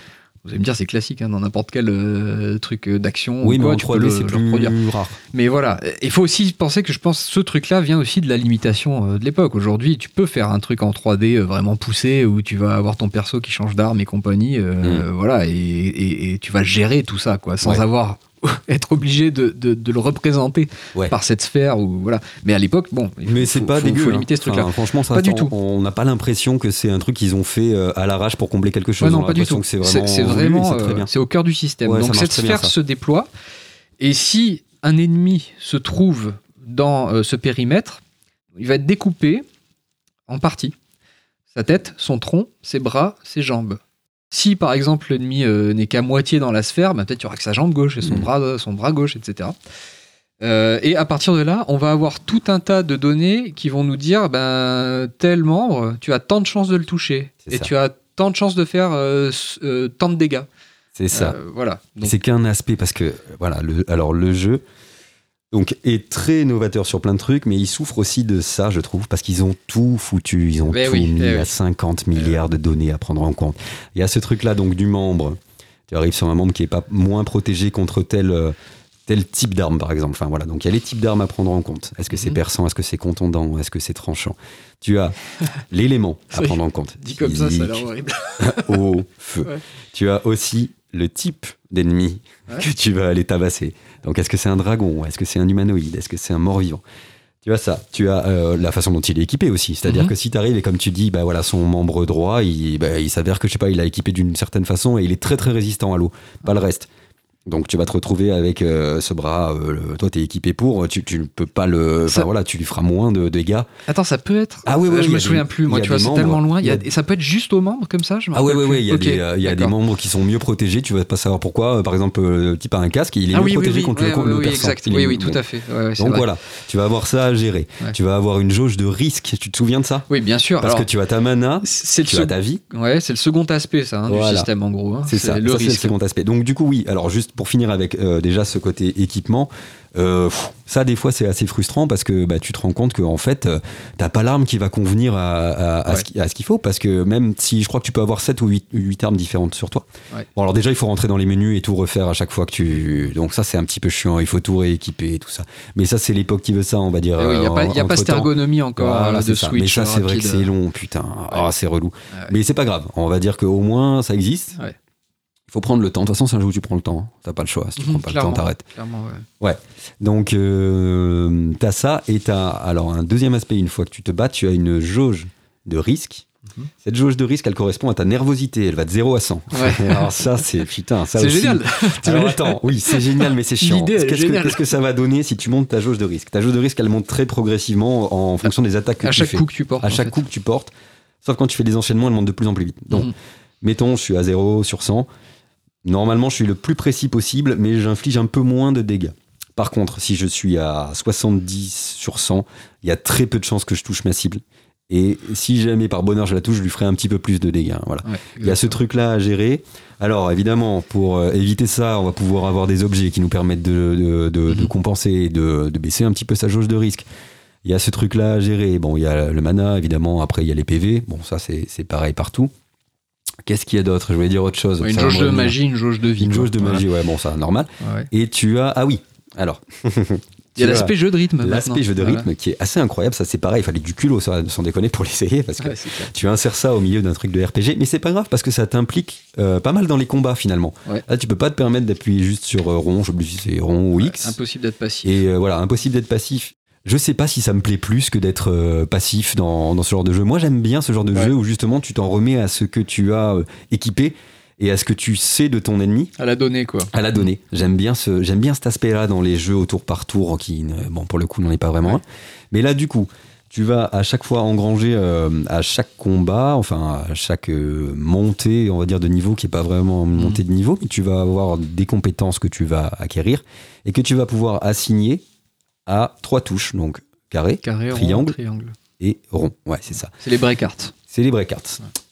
Vous allez me dire c'est classique hein, dans n'importe quel euh, truc euh, d'action Oui, ou mais quoi, en tu peux 3D, le, c'est plus reproduire. rare. Mais voilà, il faut aussi penser que je pense que ce truc-là vient aussi de la limitation euh, de l'époque. Aujourd'hui, tu peux faire un truc en 3D euh, vraiment poussé où tu vas avoir ton perso qui change d'arme et compagnie, euh, voilà, et, et- et tu vas gérer tout ça, quoi, sans. Ouais. avoir (laughs) être obligé de, de- de le représenter Ouais. par cette sphère ou voilà. Mais à l'époque, bon, Mais c'est pas faut- dégueu. faut hein. limiter ce truc-là. Enfin, franchement, ça, Pas du on- tout. On n'a pas l'impression que c'est un truc qu'ils ont fait euh, à l'arrache pour combler quelque chose. Ouais, non, On pas du tout. c'est vraiment, c'est euh, c'est au cœur du système. Ouais, Donc cette bien, sphère se déploie, et si un ennemi se trouve dans euh, ce périmètre, il va être découpé en parties. Sa tête, son tronc, ses bras, ses jambes. Si par exemple l'ennemi euh, n'est qu'à moitié dans la sphère, bah, peut-être il y aura que sa jambe gauche et son, Mhm. bras, son bras gauche, etc. Euh, et à partir de là, on va avoir tout un tas de données qui vont nous dire ben, tel membre, tu as tant de chances de le toucher et ça. tu as tant de chances de faire euh, tant de dégâts. C'est ça. Voilà. C'est qu'un aspect parce que voilà, le, alors le jeu donc est très novateur sur plein de trucs, mais il souffre aussi de ça, je trouve, parce qu'ils ont tout foutu, ils ont Eh tout oui, mis eh à oui. 50 milliards de données à prendre en compte. Il y a ce truc-là donc du membre. Tu arrives sur un membre qui est pas moins protégé contre tel euh, tel type d'arme, par exemple. Enfin voilà, donc il y a les types d'armes à prendre en compte. Est-ce que c'est Mhm. perçant, est-ce que c'est contondant, est-ce que c'est tranchant? Tu as l'élément à (laughs) prendre en compte. dit comme ça, ça a l'air horrible. (laughs) au feu. Ouais. Tu as aussi le type d'ennemi Ouais. que tu vas aller tabasser. Donc, est-ce que c'est un dragon? Est-ce que c'est un humanoïde? Est-ce que c'est un mort-vivant Tu as ça. Tu as euh, la façon dont il est équipé aussi. C'est-à-dire Mhm. que si tu arrives et comme tu dis, bah voilà, son membre droit, il, bah, il s'avère que je sais pas, il a équipé d'une certaine façon et il est très très résistant à l'eau. Pas le reste. Donc tu vas te retrouver avec euh, ce bras, euh, le- toi t'es équipé pour, tu, tu ne peux pas le... Enfin Ça- voilà, tu lui feras moins de dégâts. Attends, ça peut être. Ah oui, oui, il je me a souviens des- plus. Moi, a tu vois, c'est tellement loin. Y a- a- Et ça peut être juste aux membres comme ça. Je me Ah ouais, ouais, plus. il y a, des, euh, y a membres qui sont mieux protégés, tu vas pas savoir pourquoi. Euh, Par exemple, euh, type un casque, il est Ah mieux oui, oui, protégé oui, contre ouais, le, le oui, exact. Oui, oui, tout à fait. Ouais, ouais, Donc vrai. voilà, tu vas avoir ça à gérer. Tu vas avoir une jauge de risque, tu te souviens de ça? Oui, bien sûr. Parce que tu as ta mana, c'est le, tu as ta vie, ouais, c'est le second aspect, ça, hein, du système, en gros. hein. c'est ça, le second aspect. Donc du coup oui, alors juste pour finir avec euh, déjà ce côté équipement, euh, ça des fois c'est assez frustrant parce que bah, tu te rends compte que en fait euh, t'as pas l'arme qui va convenir à, à- à Ouais. ce qu'il faut parce que même si je crois que tu peux avoir 7 ou 8, armes différentes sur toi. Ouais. Bon alors déjà il faut rentrer dans les menus et tout refaire à chaque fois que tu... Donc ça c'est un petit peu chiant, il faut tout rééquiper et tout ça. Mais ça c'est l'époque qui veut ça on va dire. Eh oui, Il n'y a euh, pas, y a pas cette ergonomie encore Voilà, de ça. Switch. Mais ça, c'est vrai que c'est long, putain. Ah, c'est relou. Mais c'est pas grave. On va dire qu'au moins, ça existe. Ouais. Il faut prendre le temps. De toute façon, c'est un jeu où tu prends le temps. T'as pas le choix. Si tu (laughs) prends pas le temps, t'arrêtes. Clairement, ouais. Donc, euh, t'as ça et t'as. Alors, un deuxième aspect, une fois que tu te bats, tu as une jauge de risque. Mhm. Cette jauge de risque, elle correspond à ta nervosité. Elle va de 0 à 100. Ouais. (laughs) Alors, ça, c'est putain. Ça C'est génial. (laughs) alors attends, oui, c'est génial, mais c'est chiant. Qu'est-ce que, que ça va donner si tu montes ta jauge de risque? Ta jauge de risque, elle monte très progressivement en fonction des attaques que à tu chaque fais. coup que tu portes. à chaque fait. coup que tu portes. Sauf quand tu fais des enchaînements, elle monte de plus en plus vite. Donc, Mhm. mettons, je suis à 0 sur 100. Normalement, je suis le plus précis possible, mais j'inflige un peu moins de dégâts. Par contre, si je suis à 70 sur 100, il y a très peu de chances que je touche ma cible. Et si jamais par bonheur je la touche, je lui ferai un petit peu plus de dégâts. Voilà. Ouais, Il y a ce truc-là à gérer. Alors, évidemment, pour euh, éviter ça, on va pouvoir avoir des objets qui nous permettent de, de- de- de Mhm. compenser et de, baisser un petit peu sa jauge de risque. Il y a ce truc-là à gérer. Bon, il y a le mana, évidemment. Après, il y a les PV. Bon, ça, c'est pareil partout. Qu'est-ce qu'il y a d'autre? Je voulais dire autre chose. Ouais, une jauge de magie, une jauge de vie. Une jauge de Voilà. magie, ouais, bon, ça, normal. Ouais. Et tu as. Ah oui, alors. (laughs) Il y a l'aspect jeu de rythme. L'aspect jeu de Voilà. rythme qui est assez incroyable. Ça, c'est pareil. Il fallait du culot, ça, sans déconner, pour (laughs) l'essayer. Parce que Ouais, tu insères ça au milieu d'un truc de RPG, mais c'est pas grave parce que ça t'implique euh, pas mal dans les combats finalement. Ouais. Là, tu peux pas te permettre d'appuyer juste sur euh, rond, je sais plus si c'est rond ou X. Impossible d'être passif. Et euh, voilà, impossible d'être passif. Je sais pas si ça me plaît plus que d'être euh, passif dans, dans ce genre de jeu. Moi, j'aime bien ce genre de Ouais. jeu où justement tu t'en remets à ce que tu as euh, équipé et à ce que tu sais de ton ennemi À la donnée, quoi. à la donnée. J'aime bien ce, j'aime bien cet aspect-là dans les jeux au tour par tour, qui, ne- bon, pour le coup, n'en est pas vraiment Ouais. un. Mais là, du coup, tu vas à chaque fois engranger euh, à chaque combat, enfin à chaque euh, montée, on va dire de niveau, qui est pas vraiment une Mhm. montée de niveau, mais tu vas avoir des compétences que tu vas acquérir et que tu vas pouvoir assigner à trois touches, donc carré Carré, rond, Triangle. triangle. et rond. Ouais, c'est ça. C'est les break art. C'est les break arts.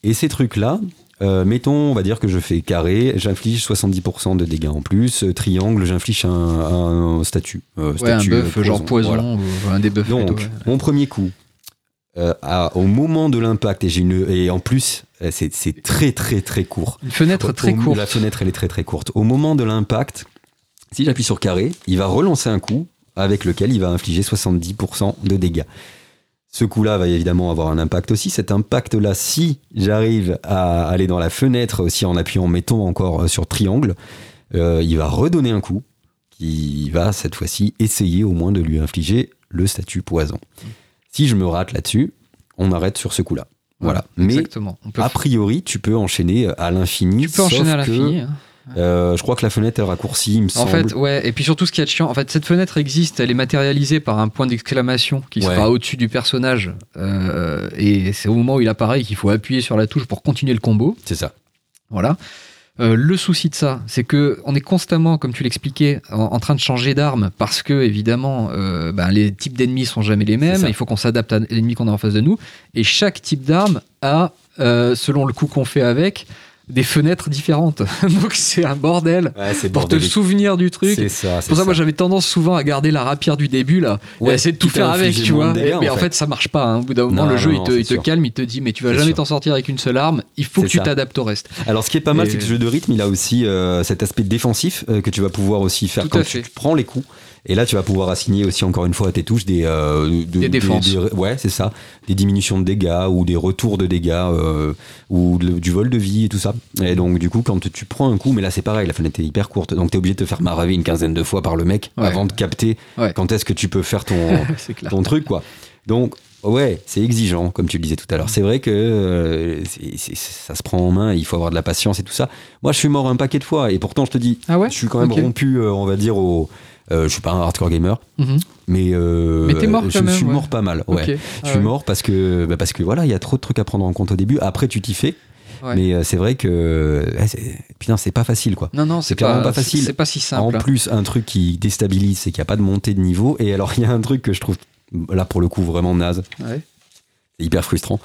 Et ces trucs-là, euh, mettons, on va dire que je fais carré, j'inflige 70% de dégâts en plus. Euh, triangle, j'inflige un, un statut. euh, Ouais, un buff euh, genre poison, voilà. ou un débuff. Donc, plutôt, ouais. mon premier coup, à- au moment de l'impact, et, j'ai une, et en plus, c'est c'est très très très court. Une fenêtre très Au- courte. La fenêtre, elle est très très courte. Au moment de l'impact, si j'appuie sur carré, il va relancer un coup avec lequel il va infliger 70% de dégâts. Ce coup-là va évidemment avoir un impact aussi. Cet impact-là, si j'arrive à aller dans la fenêtre aussi en appuyant, mettons encore sur triangle, euh, il va redonner un coup qui va cette fois-ci essayer au moins de lui infliger le statut poison. Si je me rate là-dessus, on arrête sur ce coup-là. Voilà. Mais Exactement. A priori, tu peux enchaîner à l'infini. tu peux enchaîner à l'infini. hein. que, euh, je crois que la fenêtre est raccourcie, il me En semble. fait, ouais. Et puis surtout, ce qui est chiant, en fait, cette fenêtre existe, elle est matérialisée par un point d'exclamation qui Ouais. sera au-dessus du personnage. Euh, et c'est au moment où il apparaît qu'il faut appuyer sur la touche pour continuer le combo. c'est ça. Voilà. Euh, le souci de ça, c'est que on est constamment, comme tu l'expliquais, en, en train de changer d'arme parce que évidemment, euh, ben, les types d'ennemis sont jamais les mêmes. Il faut qu'on s'adapte à l'ennemi qu'on a en face de nous. Et chaque type d'arme a, euh, selon le coup qu'on fait avec, des fenêtres différentes. (laughs) Donc c'est un bordel Ouais, pour te souvenir du truc. C'est ça. C'est pour ça, moi, j'avais tendance souvent à garder la rapière du début, là, et Ouais, à essayer de tout faire avec, tu vois. mais en fait. fait, ça marche pas. hein. Au bout d'un moment, Non, le jeu, non, il te, il calme, il te dit, mais tu vas jamais t'en sortir avec une seule arme. Il faut que tu t'adaptes au reste. Alors, ce qui est pas mal, Et- c'est que ce jeu de rythme, il a aussi euh, cet aspect défensif euh, que tu vas pouvoir aussi faire Tout quand tu prends les coups. Et là, tu vas pouvoir assigner aussi encore une fois à tes touches des, euh, de- Des défenses. des- ouais, c'est ça. Des diminutions de dégâts ou des retours de dégâts euh, ou de- du vol de vie et tout ça. Et donc, du coup, quand tu prends un coup, mais là, c'est pareil, la fenêtre est hyper courte. Donc, tu es obligé de te faire maraver une quinzaine de fois par le mec Ouais. avant de capter Ouais. quand est-ce que tu peux faire (laughs) ton, truc, quoi. Donc, ouais, c'est exigeant, comme tu le disais tout à l'heure. C'est vrai que euh, c'est- c'est- ça se prend en main, il faut avoir de la patience et tout ça. Moi, je suis mort un paquet de fois, et pourtant, je te dis, Ah ouais je suis quand même rompu, euh, on va dire, au. Euh, je suis pas un hardcore gamer, Mhm. mais, euh, Mais t'es mort je quand même, suis ouais. mort pas mal. Ouais. Je Ah suis mort parce que, bah, parce que voilà, il y a trop de trucs à prendre en compte au début. Après, tu t'y fais. Ouais. Mais euh, c'est vrai que, putain, c'est pas facile, quoi. Non, non, c'est clairement pas, pas facile. C'est pas si En simple. hein. plus, un truc qui déstabilise, c'est qu'il n'y a pas de montée de niveau. Et alors, il y a un truc que je trouve, là, pour le coup, vraiment naze. Ouais. Hyper frustrant.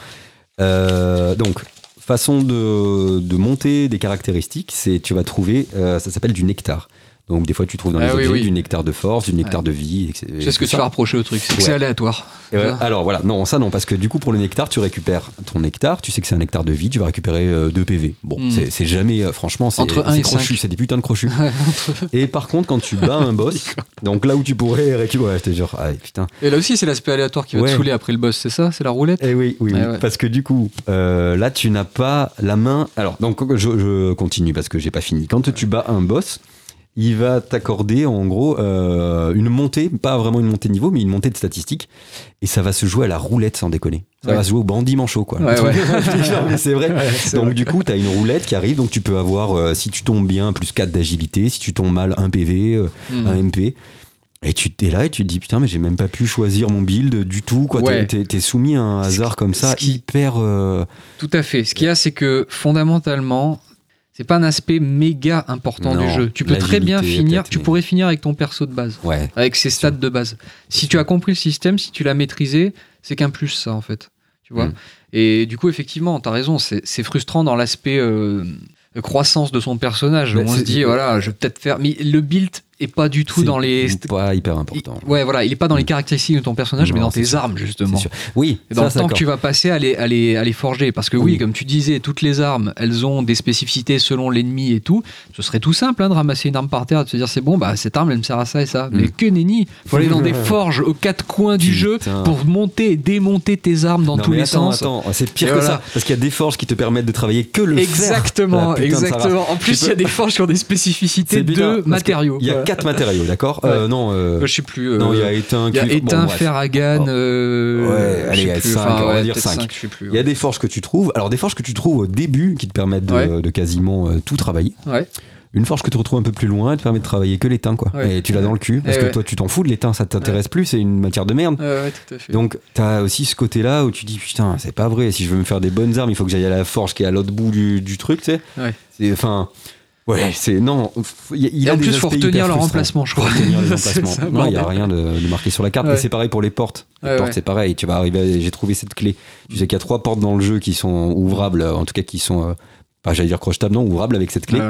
Euh, donc, façon de, de monter des caractéristiques, c'est tu vas trouver, euh, ça s'appelle du nectar. Donc, des fois, tu trouves dans les Ah oui, objets oui. du nectar de force, du nectar de vie. etc. C'est ce que tu vas reprocher au truc, c'est que Ouais. c'est aléatoire. Et alors voilà, non, ça non, parce que du coup, pour le nectar, tu récupères ton nectar, tu sais que c'est un nectar de vie, tu vas récupérer 2 PV. Bon, Hmm. c'est- jamais, euh, franchement, c'est Entre un c'est et crochu, c'est des putains de crochus. (laughs) et par contre, quand tu bats un boss, (laughs) donc là où tu pourrais récupérer, ouais, je te jure, ah, putain. Et là aussi, c'est l'aspect aléatoire qui va te saouler après le boss, c'est ça? C'est la roulette? Eh oui, oui, ouais. parce que du coup, euh, là, tu n'as pas la main. Alors, donc, je, je continue parce que j'ai pas fini. Quand tu bats un boss, il va t'accorder en gros euh, une montée, pas vraiment une montée de niveau, mais une montée de statistiques. Et ça va se jouer à la roulette sans déconner. Ça Ouais. va se jouer au bandit manchot, quoi. Ouais, (laughs) ouais. Mais c'est vrai. donc vrai. du coup, tu as une roulette qui arrive, donc tu peux avoir, euh, si tu tombes bien, plus 4 d'agilité, si tu tombes mal, 1 PV, euh, Hmm. un MP. Et tu es là et tu te dis putain mais j'ai même pas pu choisir mon build du tout quoi. Ouais. T'es- T'es t'es soumis à un hasard comme ça qui- hyper. euh, Tout à fait. Ce qu'il y a, c'est que fondamentalement, c'est pas un aspect méga important Non, du jeu. Tu peux très bien finir, tu pourrais finir avec ton perso de base, Ouais. avec ses stats de base. Si tu as compris le système, si tu l'as maîtrisé, c'est qu'un plus ça en fait. Tu vois Mm. Et du coup, effectivement, t'as raison, c'est frustrant dans l'aspect euh, croissance de son personnage. Bah, On se dit, voilà, je vais peut-être faire. Mais le build est pas du tout dans les. Pas hyper Il- important. ouais, voilà, il est pas dans les Mm. caractéristiques de ton personnage, mais dans tes sûr. armes, justement. sûr. Oui. Et dans ça, le temps que tu vas passer à les, à les, à les forger. Parce que oui, Oui. comme tu disais, toutes les armes, elles ont des spécificités selon l'ennemi et tout. Ce serait tout simple hein, de ramasser une arme par terre et de se dire c'est bon, bah cette arme elle me sert à ça et ça. Mais que nenni Faut aller dans des (laughs) forges aux quatre coins du jeu pour monter et démonter tes armes dans Non, tous les attends, sens. attends, c'est pire Et que voilà. ça. Parce qu'il y a des forges qui te permettent de travailler que le fer. Exactement, ça va. exactement. En plus, il y a des forges qui ont des spécificités de matériaux. Il y a Voilà. Quatre matériaux, d'accord Euh, Non, euh, Euh, Je sais plus. non, il y a éteint, il y a bon, euh, Ouais, allez, sais il y a plus. on va dire peut-être cinq. cinq, je sais plus. Il y a des forges que tu trouves. Alors des forges que tu trouves au début qui te permettent de, Ouais. de quasiment tout travailler. Ouais. Une forge que tu retrouves un peu plus loin, elle te permet de travailler que l'étain, quoi. Ouais. Et tu l'as dans le cul, parce Eh que ouais. toi, tu t'en fous de l'étain, ça t'intéresse plus, c'est une matière de merde. Ouais, ouais, tout à fait. Donc, t'as aussi ce côté-là où tu dis, putain, c'est pas vrai, si je veux me faire des bonnes armes, il faut que j'aille à la forge qui est à l'autre bout du, du truc, tu sais. Enfin, ouais, c'est, non, il, Et a en des plus, faut retenir leur emplacement, je crois. retenir les (laughs) emplacements. non, il y a rien de, de marqué sur la carte. Ouais. Et c'est pareil pour les portes. Les Ouais, portes, ouais. c'est pareil. Tu vas arriver, j'ai trouvé cette clé. Tu sais qu'il y a trois portes dans le jeu qui sont ouvrables, en tout cas qui sont, euh, pas j'allais dire crochetables, non, ouvrables avec cette clé.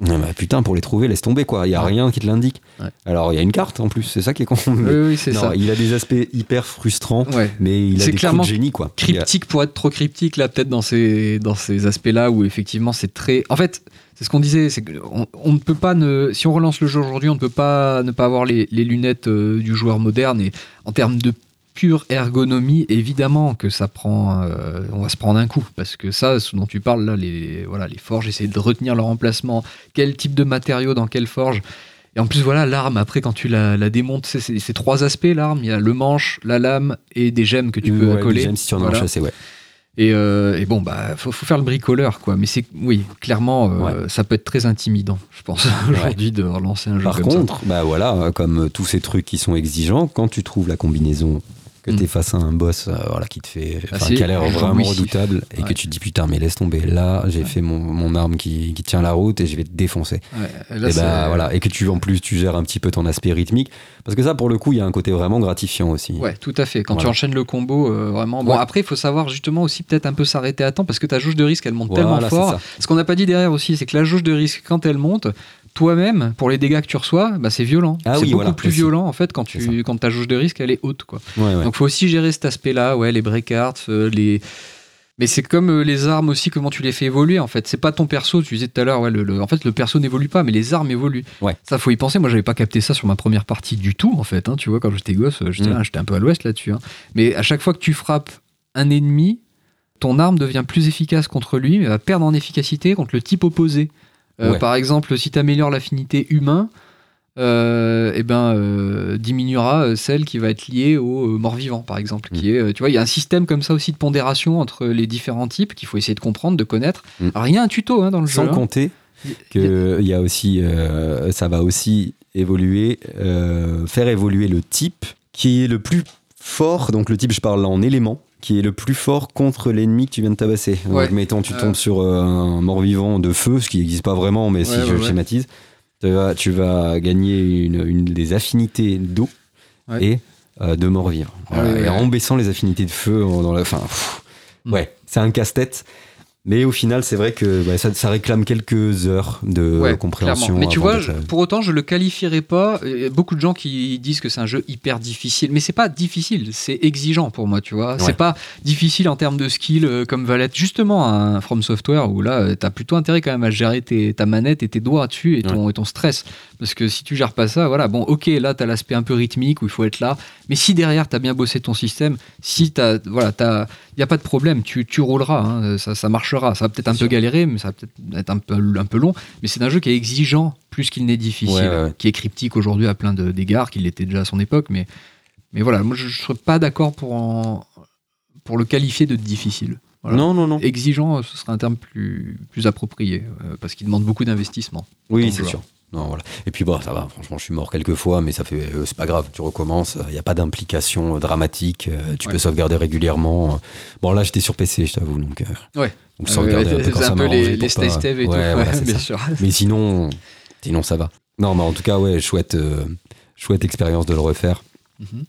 Ah bah, putain, pour les trouver, laisse tomber quoi. Il y a rien qui te l'indique. Ouais. Alors il y a une carte en plus, c'est ça qui est con. Oui, oui, c'est ça. il a des aspects hyper frustrants, Ouais. mais il a des clairement coups de génie quoi. Cryptique pour être trop cryptique, là, peut-être dans ces, dans ces aspects-là où effectivement c'est très. En fait, c'est ce qu'on disait, c'est qu'on on ne peut pas ne. Si on relance le jeu aujourd'hui, on ne peut pas ne pas avoir les, les lunettes euh, du joueur moderne. Et en termes de pure ergonomie, évidemment que ça prend. euh, on va se prendre un coup. Parce que ça, ce dont tu parles là, les, voilà, les forges, essayer de retenir leur emplacement, quel type de matériaux dans quelle forge. Et en plus, voilà, l'arme, après, quand tu la, la démontes, c'est trois aspects, l'arme. Il y a le manche, la lame et des gemmes que tu peux Ouais, des coller. gemmes, si tu en as Voilà. ouais. Et, euh, et bon, bah, faut, faut faire le bricoleur, quoi. Mais c'est, oui, clairement, euh, ça peut être très intimidant, je pense, (laughs) aujourd'hui, de relancer un jeu Par comme ça. contre, bah voilà, comme tous ces trucs qui sont exigeants, quand tu trouves la combinaison que Mm. t'es face à un boss euh, voilà, qui te fait, Ah, qui a l'air vraiment jouissif. redoutable et Ouais. que tu te dis putain mais laisse tomber là, j'ai fait mon, mon arme qui, qui tient la route et je vais te défoncer. Ouais, là, et bah voilà, et que tu en plus tu gères un petit peu ton aspect rythmique parce que ça pour le coup il y a un côté vraiment gratifiant aussi. Ouais, tout à fait. Quand tu enchaînes le combo, euh, vraiment. Bon, après, il faut savoir justement aussi peut-être un peu s'arrêter à temps parce que ta jauge de risque, elle monte tellement Voilà, fort. Ce qu'on n'a pas dit derrière aussi, c'est que la jauge de risque, quand elle monte, toi-même, pour les dégâts que tu reçois, bah, c'est violent. Ah c'est oui, beaucoup voilà, plus aussi. violent en fait quand, tu, quand ta jauge de risque elle est haute. Quoi. Ouais, ouais. Donc faut aussi gérer cet aspect-là, ouais, les breakarts, euh, les. Mais c'est comme euh, les armes aussi, comment tu les fais évoluer en fait. C'est pas ton perso, tu disais tout à l'heure, ouais, le, le- en fait le perso n'évolue pas, mais les armes évoluent. Ouais. Ça faut y penser. Moi j'avais pas capté ça sur ma première partie du tout en fait. hein, tu vois, quand j'étais gosse, euh, j'étais Mm. j'étais un peu à l'ouest là-dessus. hein. Mais à chaque fois que tu frappes un ennemi, ton arme devient plus efficace contre lui, mais va perdre en efficacité contre le type opposé. Euh, Ouais. Par exemple, si tu améliores l'affinité humain, euh, eh ben, euh, diminuera celle qui va être liée au mort-vivant, par exemple. Qui Mm. est, tu vois, il y a un système comme ça aussi de pondération entre les différents types qu'il faut essayer de comprendre, de connaître. Mm. Alors, il y a un tuto hein, dans le Sans jeu. hein. compter que y a aussi, euh, ça va aussi évoluer, faire évoluer le type qui est le plus fort. Donc le type, je parle en élément, qui est le plus fort contre l'ennemi que tu viens de tabasser. Ouais. Donc mettons, tu Euh. tombes sur euh, un mort-vivant de feu, ce qui n'existe pas vraiment, mais si je ouais. schématise, tu vas, tu vas gagner une, une des affinités d'eau et euh, de mort-vivant. Voilà. Ouais, ouais, et en baissant les affinités de feu dans la. Enfin, pff, Mm. ouais, c'est un casse-tête. Mais au final, c'est vrai que bah, ça, ça réclame quelques heures de Ouais, compréhension. clairement. Mais tu vois, je- pour autant, je le qualifierais pas. Il y a beaucoup de gens qui disent que c'est un jeu hyper difficile, mais c'est pas difficile, c'est exigeant pour moi, tu vois. Ouais. C'est pas difficile en termes de skill euh, comme va l'être justement un From Software où là, tu as plutôt intérêt quand même à gérer tes- ta manette et tes doigts dessus et ton, et ton stress. Parce que si tu gères pas ça, voilà, bon, ok, là, tu as l'aspect un peu rythmique où il faut être là, mais si derrière, tu as bien bossé ton système, si tu voilà, il n'y a pas de problème, tu, tu rouleras, hein, ça, ça marchera. Ça va peut-être un peu sûr. galérer, mais ça va peut-être être un peu, un peu long. Mais c'est un jeu qui est exigeant plus qu'il n'est difficile, Ouais, ouais, ouais. qui est cryptique aujourd'hui à plein de- d'égards, qu'il l'était déjà à son époque. Mais, mais voilà, moi je ne serais pas d'accord pour, en- pour le qualifier de difficile. Voilà. Non, non, non. Exigeant, ce serait un terme plus, plus approprié, euh, parce qu'il demande beaucoup d'investissement. Oui, c'est sûr. Non, voilà. Et puis, bon, ça va. Franchement, je suis mort quelques fois, mais ça fait. euh, c'est pas grave. Tu recommences. Il n'y a pas d'implication euh, dramatique. euh, tu Ouais. peux sauvegarder régulièrement. Bon, là, j'étais sur PC, je t'avoue. Donc, euh, Ouais. donc sauvegarder Euh, quand c'est un peu les, les pas- et Ouais, tout. voilà, (laughs) Ouais, bien sûr. Mais sinon, sinon, ça va. Non, mais en tout cas, ouais, chouette, euh, chouette expérience de le refaire. Mhm.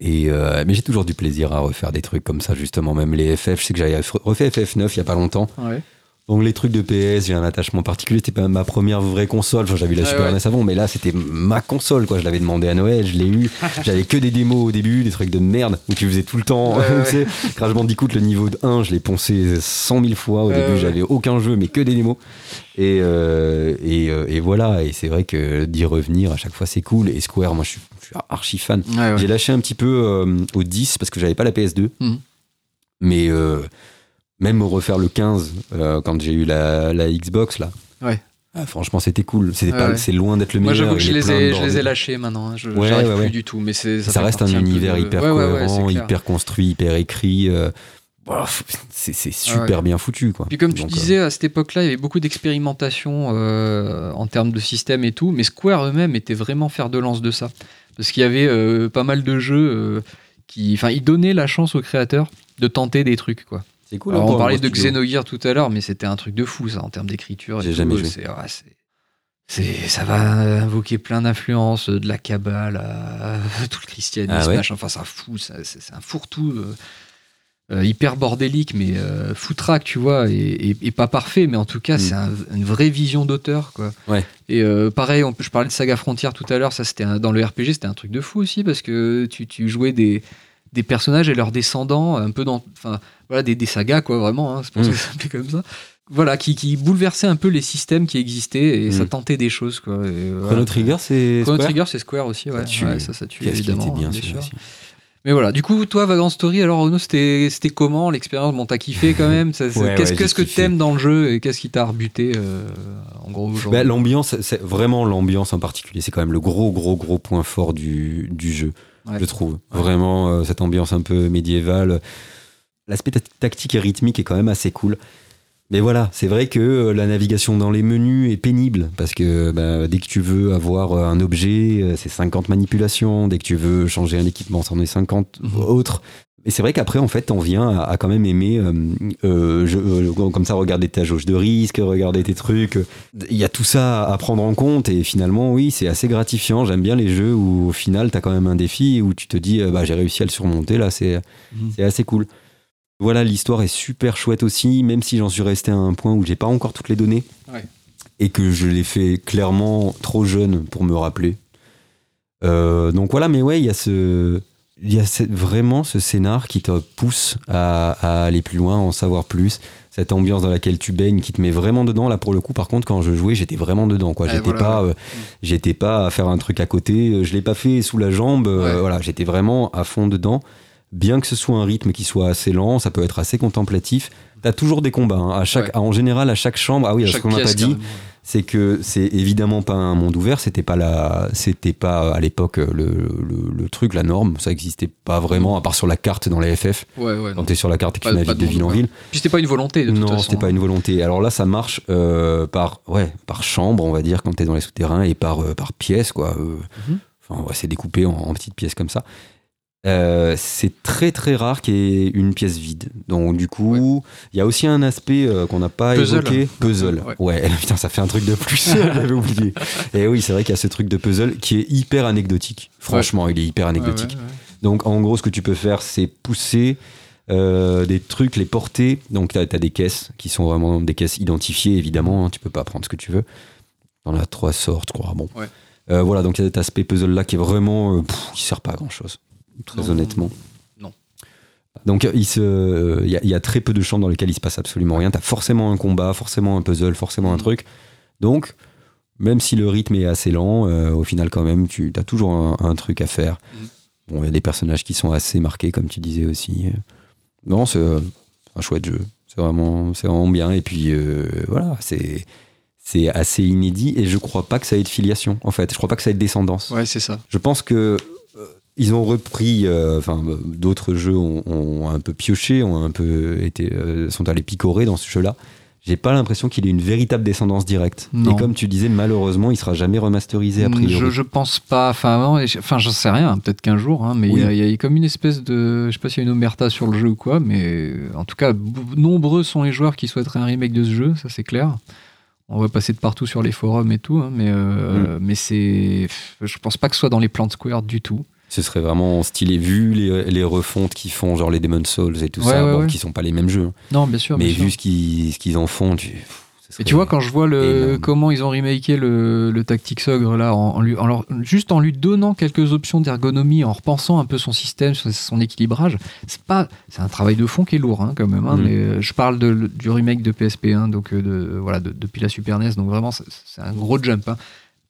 Et euh, mais j'ai toujours du plaisir à refaire des trucs comme ça, justement. Même les FF, je sais que j'avais refait FF9 il y a pas longtemps. Ouais. Donc les trucs de PS, j'ai un attachement particulier. C'était pas ma première vraie console. Enfin, j'avais la Ouais, Super ouais. NES avant, mais là c'était ma console. Quoi, je l'avais demandé à Noël, je l'ai eu. (laughs) J'avais que des démos au début, des trucs de merde où tu faisais tout le temps. (laughs) Ouais, tu sais, Crash Bandicoot, le niveau de 1, je l'ai poncé 100 000 fois. Au début, j'avais aucun jeu, mais que des démos. Et, euh, et, euh, et voilà. Et c'est vrai que d'y revenir à chaque fois, c'est cool. Et Square, moi, je suis, je suis archi fan. J'ai lâché un petit peu euh, au 10 parce que j'avais pas la PS2. Mhm. Mais même refaire le 15 euh, quand j'ai eu la, la Xbox là. Ouais. ah, franchement, c'était cool. Ouais, ouais. c'est loin d'être le Moi, meilleur. j'avoue que je les, ai, je les ai bordel. lâchés maintenant. hein. Je ouais, plus du tout. Mais Ça, reste un univers de- hyper cohérent, hyper construit, hyper écrit. euh, c'est, super bien foutu quoi. Puis comme tu Donc, euh, disais, à cette époque-là, il y avait beaucoup d'expérimentation euh, en termes de système et tout, mais Square eux-mêmes étaient vraiment fer de lance de ça. Parce qu'il y avait euh, pas mal de jeux qui... Enfin, ils donnaient la chance aux créateurs de tenter des trucs, quoi. C'est cool. Alors, on un parlait de studio. Xenogears tout à l'heure, mais c'était un truc de fou, ça, en termes d'écriture. J'ai jamais joué. C'est- c'est- c'est- ça va invoquer plein d'influences, de la cabale à (laughs) tout le christianisme, Ah ouais enfin ça fout, ça- c'est c'est un fourre-tout euh, euh, hyper bordélique, mais euh, foutraque, tu vois, et, et- et pas parfait, mais en tout cas Mm. c'est un- une vraie vision d'auteur, quoi. Ouais. Et euh, pareil, on peut- je parlais de Saga Frontier tout à l'heure, ça c'était un- dans le RPG, c'était un truc de fou aussi, parce que tu, tu jouais des, des personnages et leurs descendants, un peu dans, enfin voilà, des, des sagas, quoi, vraiment, hein, c'est pour ça Mm. que ça s'appelait comme ça. Voilà, qui, qui bouleversaient un peu les systèmes qui existaient et ça Mm. tentait des choses, quoi. Et, Chrono. Trigger, c'est. Chrono Square Trigger, c'est Square aussi, ouais. Ça tue. Ouais, ça, ça tue, évidemment. bien, sûr. Mais voilà, du coup, toi, Vagrant Story, alors Renaud, c'était comment l'expérience? Bon, t'as kiffé quand même ça- Ouais, Qu'est-ce ouais, j'ai que t'aimes dans le jeu et qu'est-ce qui t'a rebuté euh, en gros Bah, l'ambiance, c'est vraiment l'ambiance en particulier. C'est quand même le gros, gros, gros point fort du, du jeu, Ouais. je trouve. Vraiment, euh, cette ambiance un peu médiévale. L'aspect ta- tactique et rythmique est quand même assez cool. Mais voilà, c'est vrai que euh, la navigation dans les menus est pénible parce que bah, dès que tu veux avoir euh, un objet, c'est 50 manipulations. Dès que tu veux changer un équipement, c'en est 50 Mhm. autres. Et c'est vrai qu'après, en fait, t'en viens à, à quand même aimer, euh, euh, je- euh, comme ça, regarder ta jauge de risque, regarder tes trucs. Il y a tout ça à prendre en compte et finalement, oui, c'est assez gratifiant. J'aime bien les jeux où au final, t'as quand même un défi où tu te dis, bah, j'ai réussi à le surmonter. Là, c'est Mhm. c'est assez cool. Voilà, l'histoire est super chouette aussi, même si j'en suis resté à un point où j'ai pas encore toutes les données Ouais. et que je l'ai fait clairement trop jeune pour me rappeler. Donc voilà, mais ouais, il y a ce, il y a vraiment ce scénar qui te pousse à, à aller plus loin, à en savoir plus. Cette ambiance dans laquelle tu baignes, qui te met vraiment dedans. Là, pour le coup, par contre, quand je jouais, j'étais vraiment dedans. Quoi. J'étais voilà, pas, euh, j'étais pas à faire un truc à côté. Je l'ai pas fait sous la jambe. euh, Ouais. voilà, j'étais vraiment à fond dedans. Bien que ce soit un rythme qui soit assez lent, ça peut être assez contemplatif. T'as toujours des combats. hein. À chaque, Ouais. en général, à chaque chambre. Ah oui, Chaque ce qu'on pièce, pas dit, carrément. C'est que c'est évidemment pas un monde ouvert, c'était pas la, c'était pas à l'époque le, le- le truc, la norme, ça existait pas vraiment, à part sur la carte dans les FF. Ouais, ouais. Quand t'es sur la carte et que Pas- tu navigues de ville en ville. Puis c'était pas une volonté de toute Non, c'était pas une volonté. Alors là, ça marche euh, par, ouais, par chambre, on va dire, quand t'es dans les souterrains, et par, euh, par pièce, quoi. euh. Mhm. Enfin, ouais, c'est découpé en, en petites pièces comme ça. Euh, c'est très très rare qu'il y ait une pièce vide. Donc du coup, il y a aussi un aspect euh, qu'on n'a pas Puzzle. évoqué. Puzzle. Ouais. Ouais. (laughs) putain, ça fait un truc de plus. (laughs) J'avais oublié. Et oui, c'est vrai qu'il y a ce truc de puzzle qui est hyper anecdotique. Franchement, il est hyper anecdotique. ouais, ouais. Donc en gros, ce que tu peux faire, c'est pousser euh, des trucs, les porter. Donc tu as, des caisses qui sont vraiment des caisses identifiées, évidemment. hein, tu peux pas prendre ce que tu veux. T'en as trois sortes, je crois. Bon. Ouais. Euh, voilà, donc il y a cet aspect puzzle là qui est vraiment. euh, pff, qui sert pas à grand chose. Très Non, honnêtement. non. Donc il se- y, a- y a très peu de chambres dans lesquelles il se passe absolument rien. T'as forcément un combat, forcément un puzzle, forcément un Mhm. truc. Donc, même si le rythme est assez lent, euh, au final, quand même, tu as toujours un, un truc à faire. Mhm. Bon, il y a des personnages qui sont assez marqués, comme tu disais aussi. Non, c'est euh, un chouette jeu. C'est vraiment, c'est vraiment bien. Et puis, euh, voilà, c'est. C'est assez inédit et je crois pas que ça ait de filiation en fait. Je crois pas que ça ait de descendance. Ouais, c'est ça. Je pense que ils ont repris, euh, enfin euh, d'autres jeux ont, ont un peu pioché, ont un peu été, euh, sont allés picorer dans ce jeu-là. J'ai pas l'impression qu'il ait une véritable descendance directe. Non. Et comme tu disais, malheureusement, il sera jamais remasterisé a priori. Je, je pense pas. Enfin, enfin, j'en sais rien. Peut-être qu'un jour, hein, mais il Oui. y a- il y, a comme une espèce de. Je sais pas s'il y a une omerta sur le jeu ou quoi, mais euh, en tout cas, nombreux sont les joueurs qui souhaiteraient un remake de ce jeu, ça c'est clair. On va passer de partout sur les forums et tout, hein, mais, euh, mais c'est. Je pense pas que ce soit dans les plans de Square du tout. Ce serait vraiment stylé vu les, les refontes qu'ils font, genre les Demon's Souls et tout Ouais, ça, ouais, bon, qui sont pas les mêmes jeux. hein. Non, bien sûr. mais bien sûr. vu ce qu'ils en font, tu. Et tu vois, quand je vois le, énorme. comment ils ont remaké le, le Tactics Ogre, là, en, en lui, en leur- juste en lui donnant quelques options d'ergonomie, en repensant un peu son système, son, son équilibrage, c'est pas, c'est un travail de fond qui est lourd, hein, quand même. hein, Mhm. mais euh, je parle de- du remake de PSP1, donc euh, de, voilà, de- depuis la Super NES, donc vraiment, c'est c'est un gros jump. hein.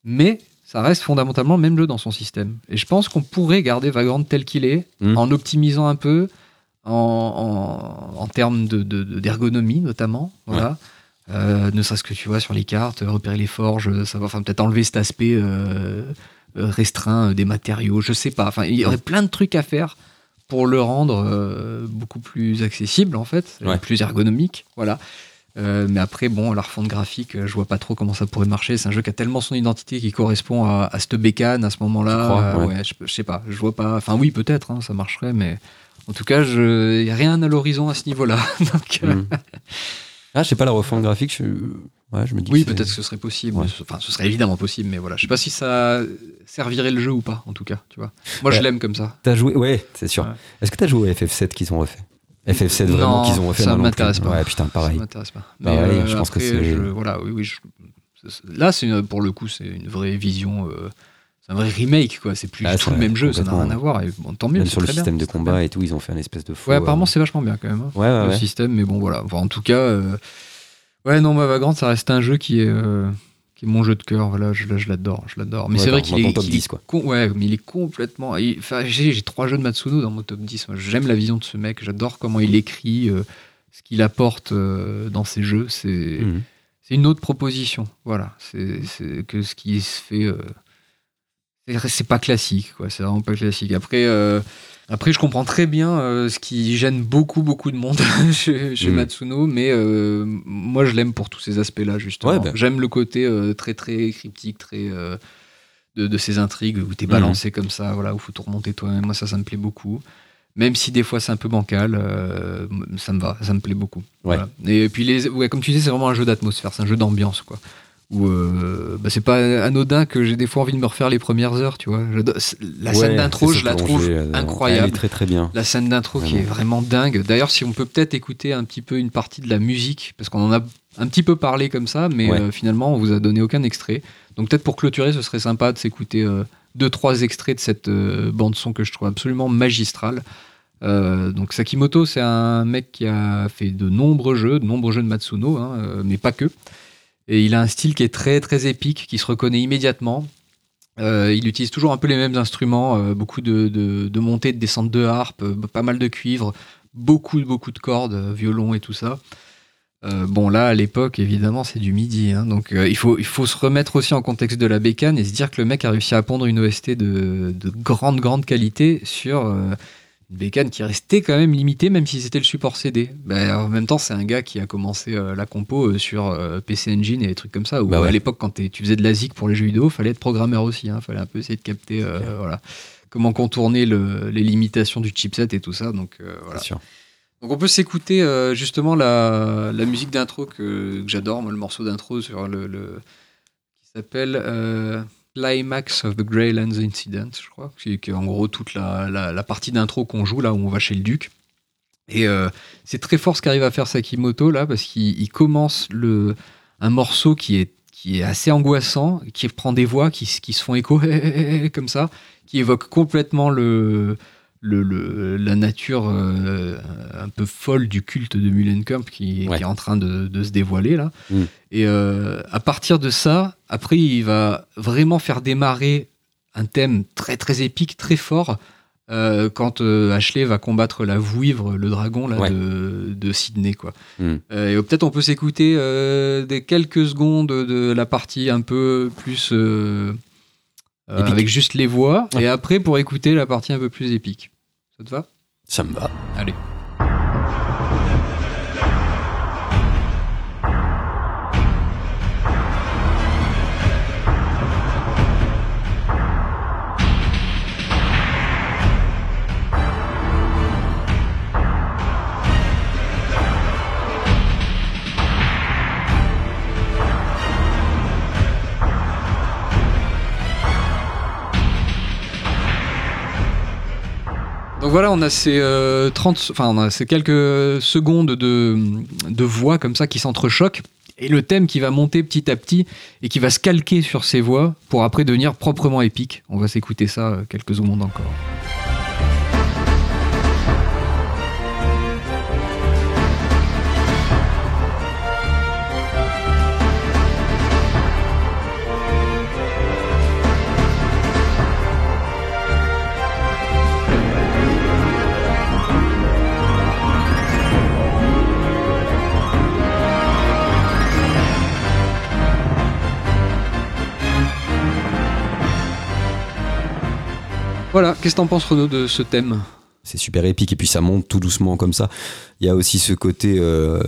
Mais ça reste fondamentalement le même jeu dans son système. Et je pense qu'on pourrait garder Vagrant tel qu'il est, Mhm. en optimisant un peu, en, en, en termes de- de- de- d'ergonomie notamment. Voilà. Euh, ne serait-ce que tu vois sur les cartes, euh, repérer les forges, euh, enfin peut-être enlever cet aspect euh, restreint des matériaux, je sais pas. Enfin, il y aurait plein de trucs à faire pour le rendre euh, beaucoup plus accessible en fait, Ouais. plus ergonomique, voilà. Euh, mais après, bon, la refonte graphique, euh, je vois pas trop comment ça pourrait marcher. C'est un jeu qui a tellement son identité qui correspond à, à cette bécane à ce moment-là. Tu crois, Euh, ouais. ouais, je, je sais pas, je vois pas. Enfin, oui, peut-être, hein, ça marcherait, mais en tout cas, il n'y a rien à l'horizon à ce niveau-là. (laughs) Donc, Mm. Ah, je sais pas, la refonte graphique, je, ouais, je me dis oui, peut-être que ce serait possible. Ouais. Enfin, ce serait évidemment possible, mais voilà. Je sais pas si ça servirait le jeu ou pas, en tout cas. Tu vois. Moi, je Ouais. l'aime comme ça. T'as joué Ouais, c'est sûr. Est-ce que t'as joué au FF7 qu'ils ont refait? FF7 vraiment qu'ils ont refait ça m'intéresse pas. Ouais, putain, pareil. Ça m'intéresse pas. Mais Pareil, euh, je pense que c'est- je- Voilà, oui, oui. je- Là, c'est une- pour le coup, c'est une vraie vision. euh, c'est un vrai remake, quoi. C'est plus Ah, du tout le même jeu, ça n'a rien à voir. Et bon, tant mieux. Même sur le très bien, système de combat et tout, ils ont fait un espèce de faux. Ouais, apparemment, euh, c'est vachement bien quand même. hein, Ouais, ouais, le ouais. système, mais bon, voilà. Enfin, en tout cas, euh, ouais, non, Vagrant, ça reste un jeu qui est. qui est mon jeu de cœur, voilà, je, je l'adore, je l'adore. Mais Ouais, c'est vrai qu'il est, top qu'il 10, est quoi. con- ouais, mais il est complètement. Enfin, j'ai trois jeux de Matsuno dans mon top 10. Moi, J'aime la vision de ce mec, j'adore comment il écrit, euh, ce qu'il apporte euh, dans ses jeux. C'est Mhm. c'est une autre proposition. Voilà, c'est que ce qui se fait. euh, c'est- pas classique, quoi. C'est vraiment pas classique. Après, après, je comprends très bien euh, ce qui gêne beaucoup, beaucoup de monde (laughs) chez, chez Mhm. Matsuno, mais euh, moi, je l'aime pour tous ces aspects-là, justement. Ouais, ben. J'aime le côté euh, très, très cryptique, très de, de ces intrigues où t'es balancé comme ça, voilà, où faut tout remonter toi-même. Moi, ça, ça me plaît beaucoup. Même si des fois c'est un peu bancal, ça me va, ça me plaît beaucoup. Ouais. Voilà. Et puis, les, ouais, comme tu disais, c'est vraiment un jeu d'atmosphère, c'est un jeu d'ambiance, quoi. Où euh, bah, c'est pas anodin que j'ai des fois envie de me refaire les premières heures, tu vois. La scène Ouais, d'intro, je la trouve euh, Elle incroyable. est très très bien. La scène d'intro qui est vraiment dingue. D'ailleurs, si on peut peut-être écouter un petit peu une partie de la musique, parce qu'on en a un petit peu parlé comme ça, mais Ouais. euh, finalement, on vous a donné aucun extrait. Donc peut-être pour clôturer, ce serait sympa de s'écouter euh, deux, trois extraits de cette bande son que je trouve absolument magistrale. Euh, donc Sakimoto, c'est un mec qui a fait de nombreux jeux, de nombreux jeux de Matsuno, hein, mais pas que. Et il a un style qui est très très épique, qui se reconnaît immédiatement. Euh, il utilise toujours un peu les mêmes instruments, euh, beaucoup de, de, montées, de descentes de harpe, euh, pas mal de cuivre, beaucoup beaucoup de cordes, violon et tout ça. Bon là à l'époque évidemment c'est du midi hein, donc il, faut, se remettre aussi en contexte de la bécane et se dire que le mec a réussi à pondre une OST de, de grande grande qualité sur bécane qui restait quand même limitée même si c'était le support CD Ben, en même temps c'est un gars qui a commencé euh, la compo euh, sur euh, PC Engine et des trucs comme ça où Bah ouais. à l'époque quand tu faisais de la ZIC pour les jeux vidéo fallait être programmeur aussi hein, fallait un peu essayer de capter voilà comment contourner le- les limitations du chipset et tout ça donc voilà sûr. donc on peut s'écouter justement la, la musique d'intro que, que j'adore, le morceau d'intro sur le, le- qui s'appelle Climax of the Greylands Incident, je crois, qui, est en gros toute la, la- partie d'intro qu'on joue là où on va chez le duc. Et euh, c'est très fort ce qu'arrive à faire Sakimoto là parce qu'il il commence le, un morceau qui est, qui est assez angoissant, qui prend des voix qui, qui se font écho (laughs) comme ça, qui évoque complètement le, le, le- la nature euh, un peu folle du culte de Muhlenkamp qui, Ouais. qui est en train de, de se dévoiler là. Mm. Et euh, à partir de ça, après, il va vraiment faire démarrer un thème très très épique, très fort. euh, quand Ashley va combattre la Vouivre, le dragon là, Ouais. de, de Sydney. Quoi. Mm. Et peut-être on peut s'écouter des quelques secondes de la partie un peu plus euh, avec juste les voix, et après pour écouter la partie un peu plus épique. Ça te va? Ça me va. Allez. Donc voilà, on a ces, euh, 30, enfin, on a ces quelques secondes de, de voix comme ça qui s'entrechoquent. Et le thème qui va monter petit à petit et qui va se calquer sur ces voix pour après devenir proprement épique. On va s'écouter ça euh, quelques secondes encore. Voilà, qu'est-ce que t'en penses Renaud de ce thème? C'est super épique et puis ça monte tout doucement comme ça. Il y a aussi ce côté. euh,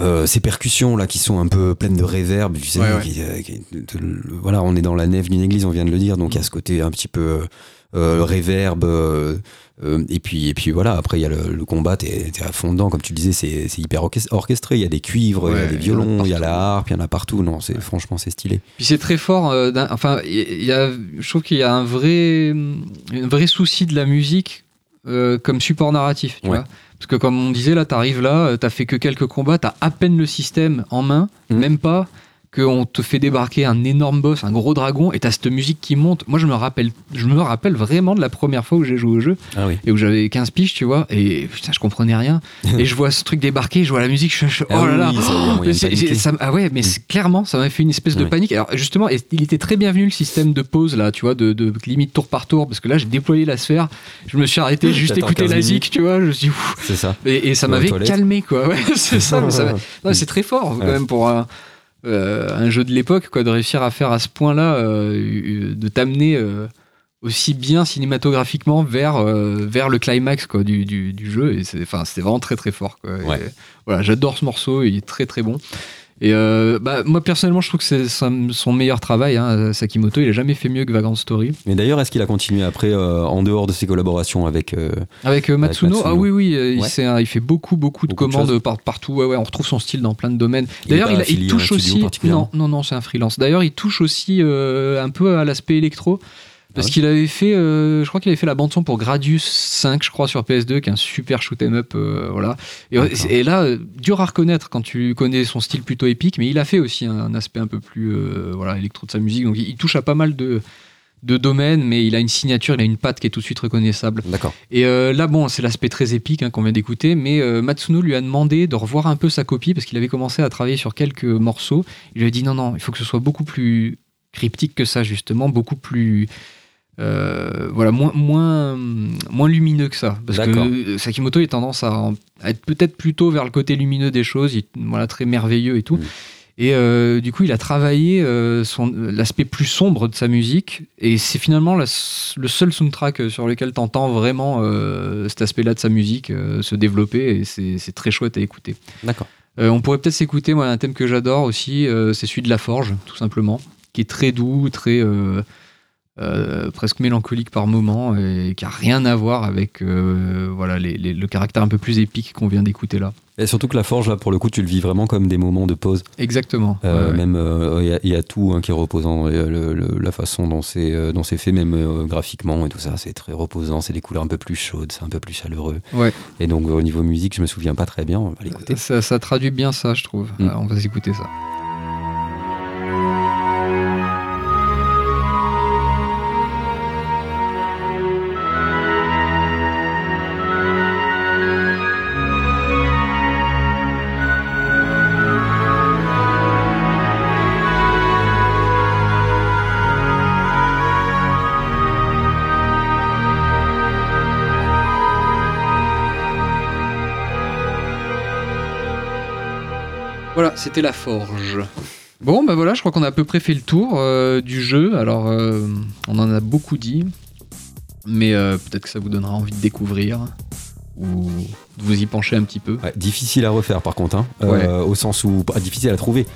euh, ces percussions là qui sont un peu pleines de réverb, tu sais, Ouais, ouais. qui- euh, qui- de- de- voilà, on est dans la nef d'une église, on vient de le dire, donc il y a ce côté un petit peu euh, réverb, euh, euh, et puis et puis voilà, après il y a le, le combat, t'es t'es à fond dedans, comme tu le disais, c'est c'est hyper orchest- orchestré, il y a des cuivres, il y a des violons, il y a la harpe, il y en a partout, non, c'est franchement c'est stylé. Puis c'est très fort. euh, enfin, il y a, je trouve qu'il y a un vrai, un vrai souci de la musique euh, comme support narratif. Tu vois Parce que comme on disait là, t'arrives là, euh, t'as fait que quelques combats, t'as à peine le système en main, Mhm. même pas qu'on te fait débarquer un énorme boss, un gros dragon, et t'as cette musique qui monte. Moi, je me rappelle, je me rappelle vraiment de la première fois où j'ai joué au jeu Ah oui. et où j'avais 15 piges, tu vois, et putain, je comprenais rien. (laughs) et je vois ce truc débarquer, je vois la musique, je, je- oh Ah là là, oui, ça- ah ouais, mais c'est- clairement, ça m'a fait une espèce de panique. Alors justement, et il était très bienvenu le système de pause là, tu vois, de, de limite tour par tour, parce que là, j'ai déployé la sphère, je me suis arrêté, (laughs) juste écouté 15 la zik, tu vois, je me suis. C'est ça. et, et ça m'avait calmé, quoi. Ouais, (laughs) c'est ça, ça c'est très fort quand Ouais. même pour euh, un jeu de l'époque, quoi, de réussir à faire à ce point-là, euh, de t'amener. euh, aussi bien cinématographiquement vers, euh, vers le climax quoi, du, du, du jeu et c'est enfin c'était vraiment très très fort quoi. Et voilà j'adore ce morceau il est très très bon et euh, bah, moi personnellement je trouve que c'est son meilleur travail hein, Sakimoto. Il a jamais fait mieux que Vagrant Story. Mais d'ailleurs, est-ce qu'il a continué après, euh, en dehors de ses collaborations avec. euh, avec euh, Matsuno, Matsuno. ah oui oui euh, il, hein, il fait beaucoup beaucoup de Beaucoup commandes par, partout. Ouais, ouais, on retrouve son style dans plein de domaines. D'ailleurs il, il touche aussi non non non c'est un freelance. D'ailleurs il touche aussi euh, un peu à l'aspect électro parce Ah ouais qu'il avait fait, euh, je crois qu'il avait fait la bande son pour Gradius 5, je crois, sur PS2, qui est un super shoot 'em up, euh, voilà. Et, là, euh, dur à reconnaître quand tu connais son style plutôt épique, mais il a fait aussi un, aspect un peu plus, voilà, électro de sa musique. Donc il, il touche à pas mal de, de domaines, mais il a une signature, il a une patte qui est tout de suite reconnaissable. D'accord. Et euh, là, bon, c'est l'aspect très épique hein, qu'on vient d'écouter, mais euh, Matsuno lui a demandé de revoir un peu sa copie parce qu'il avait commencé à travailler sur quelques morceaux. Il lui a dit non, non, il faut que ce soit beaucoup plus cryptique que ça, justement, beaucoup plus euh, voilà, moins, moins, moins lumineux que ça. Parce que Sakimoto a tendance à, à être peut-être plutôt vers le côté lumineux des choses, il, voilà, très merveilleux et tout. Mm. Et euh, du coup, il a travaillé euh, son- l'aspect plus sombre de sa musique, et c'est finalement la le seul soundtrack sur lequel tu entends vraiment euh, cet aspect-là de sa musique euh, se développer, et c'est très chouette à écouter. D'accord. Euh, on pourrait peut-être s'écouter, moi, un thème que j'adore aussi, euh, c'est celui de la forge, tout simplement, qui est très doux, très euh, presque mélancolique par moment, et qui a rien à voir avec euh, voilà les- les- le caractère un peu plus épique qu'on vient d'écouter là. Et surtout que la forge, là, pour le coup, tu le vis vraiment comme des moments de pause. Exactement. Euh, Ouais. Même, il y a- il y, a tout hein, qui est reposant. Et, le- le- la façon dont c'est dont c'est fait, même graphiquement et tout ça, c'est très reposant. C'est des couleurs un peu plus chaudes, c'est un peu plus chaleureux. Ouais. Et donc, au niveau musique, je me souviens pas très bien. On va l'écouter. Ça, ça traduit bien ça, je trouve. Mm. Alors, on va s'écouter ça. C'était la forge. Bon, bah voilà, je crois qu'on a à peu près fait le tour euh, du jeu. Alors, euh, on en a beaucoup dit, mais euh, peut-être que ça vous donnera envie de découvrir ou de vous y pencher un petit peu. Ouais, difficile à refaire, par contre. hein. Euh, Ouais. au sens où. pas difficile à trouver.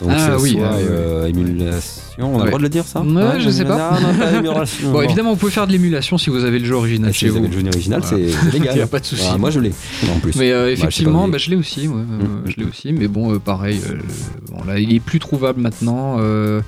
Donc, Ah oui, soit, ah oui, euh, émulation. On a Ouais. le droit de le dire, ça? Ouais, je sais pas. Ah, non, pas (laughs) émulation. Bon, évidemment, vous pouvez faire de l'émulation si vous avez le jeu original Ah, si chez vous vous. avez le jeu original, Voilà. c'est (laughs) légal. Il y a pas de souci. Ah, moi, je l'ai, en plus. Mais euh, sais effectivement, bah, je l'ai aussi. ouais, Mm. Je l'ai aussi. Mais bon, euh, pareil. euh, bon, là, il est plus trouvable maintenant. euh,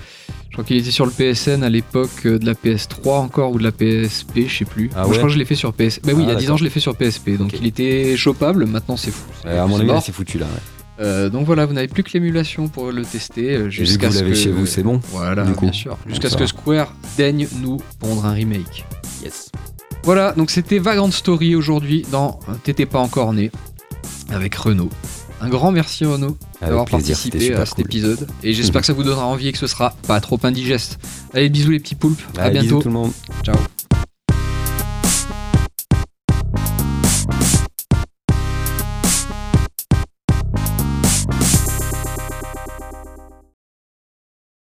je crois qu'il était sur le PSN à l'époque de la PS3 encore ou de la PSP, je sais plus. Ah Moi, Je crois que je l'ai fait sur PS. Bah oui, Ah, il y a 10 ans, je l'ai fait sur PSP. Donc il était chopable. Maintenant, c'est fou. Euh, à mon C'est avis, c'est foutu, là. ouais. Euh, donc voilà, vous n'avez plus que l'émulation pour le tester. euh, Jusqu'à vous ce l'avez que... chez vous, c'est bon. Voilà, du coup. bien sûr. Jusqu'à ce que. Square daigne nous pondre un remake. Yes. Voilà, donc c'était Vagrant Story aujourd'hui dans T'étais pas encore né avec Renaud. Un grand merci Renaud d'avoir participé à cet cool. épisode et j'espère (laughs) que ça vous donnera envie et que ce sera pas trop indigeste. Allez, bisous les petits poulpes, à Allez, bisous bientôt. tout le monde. Ciao.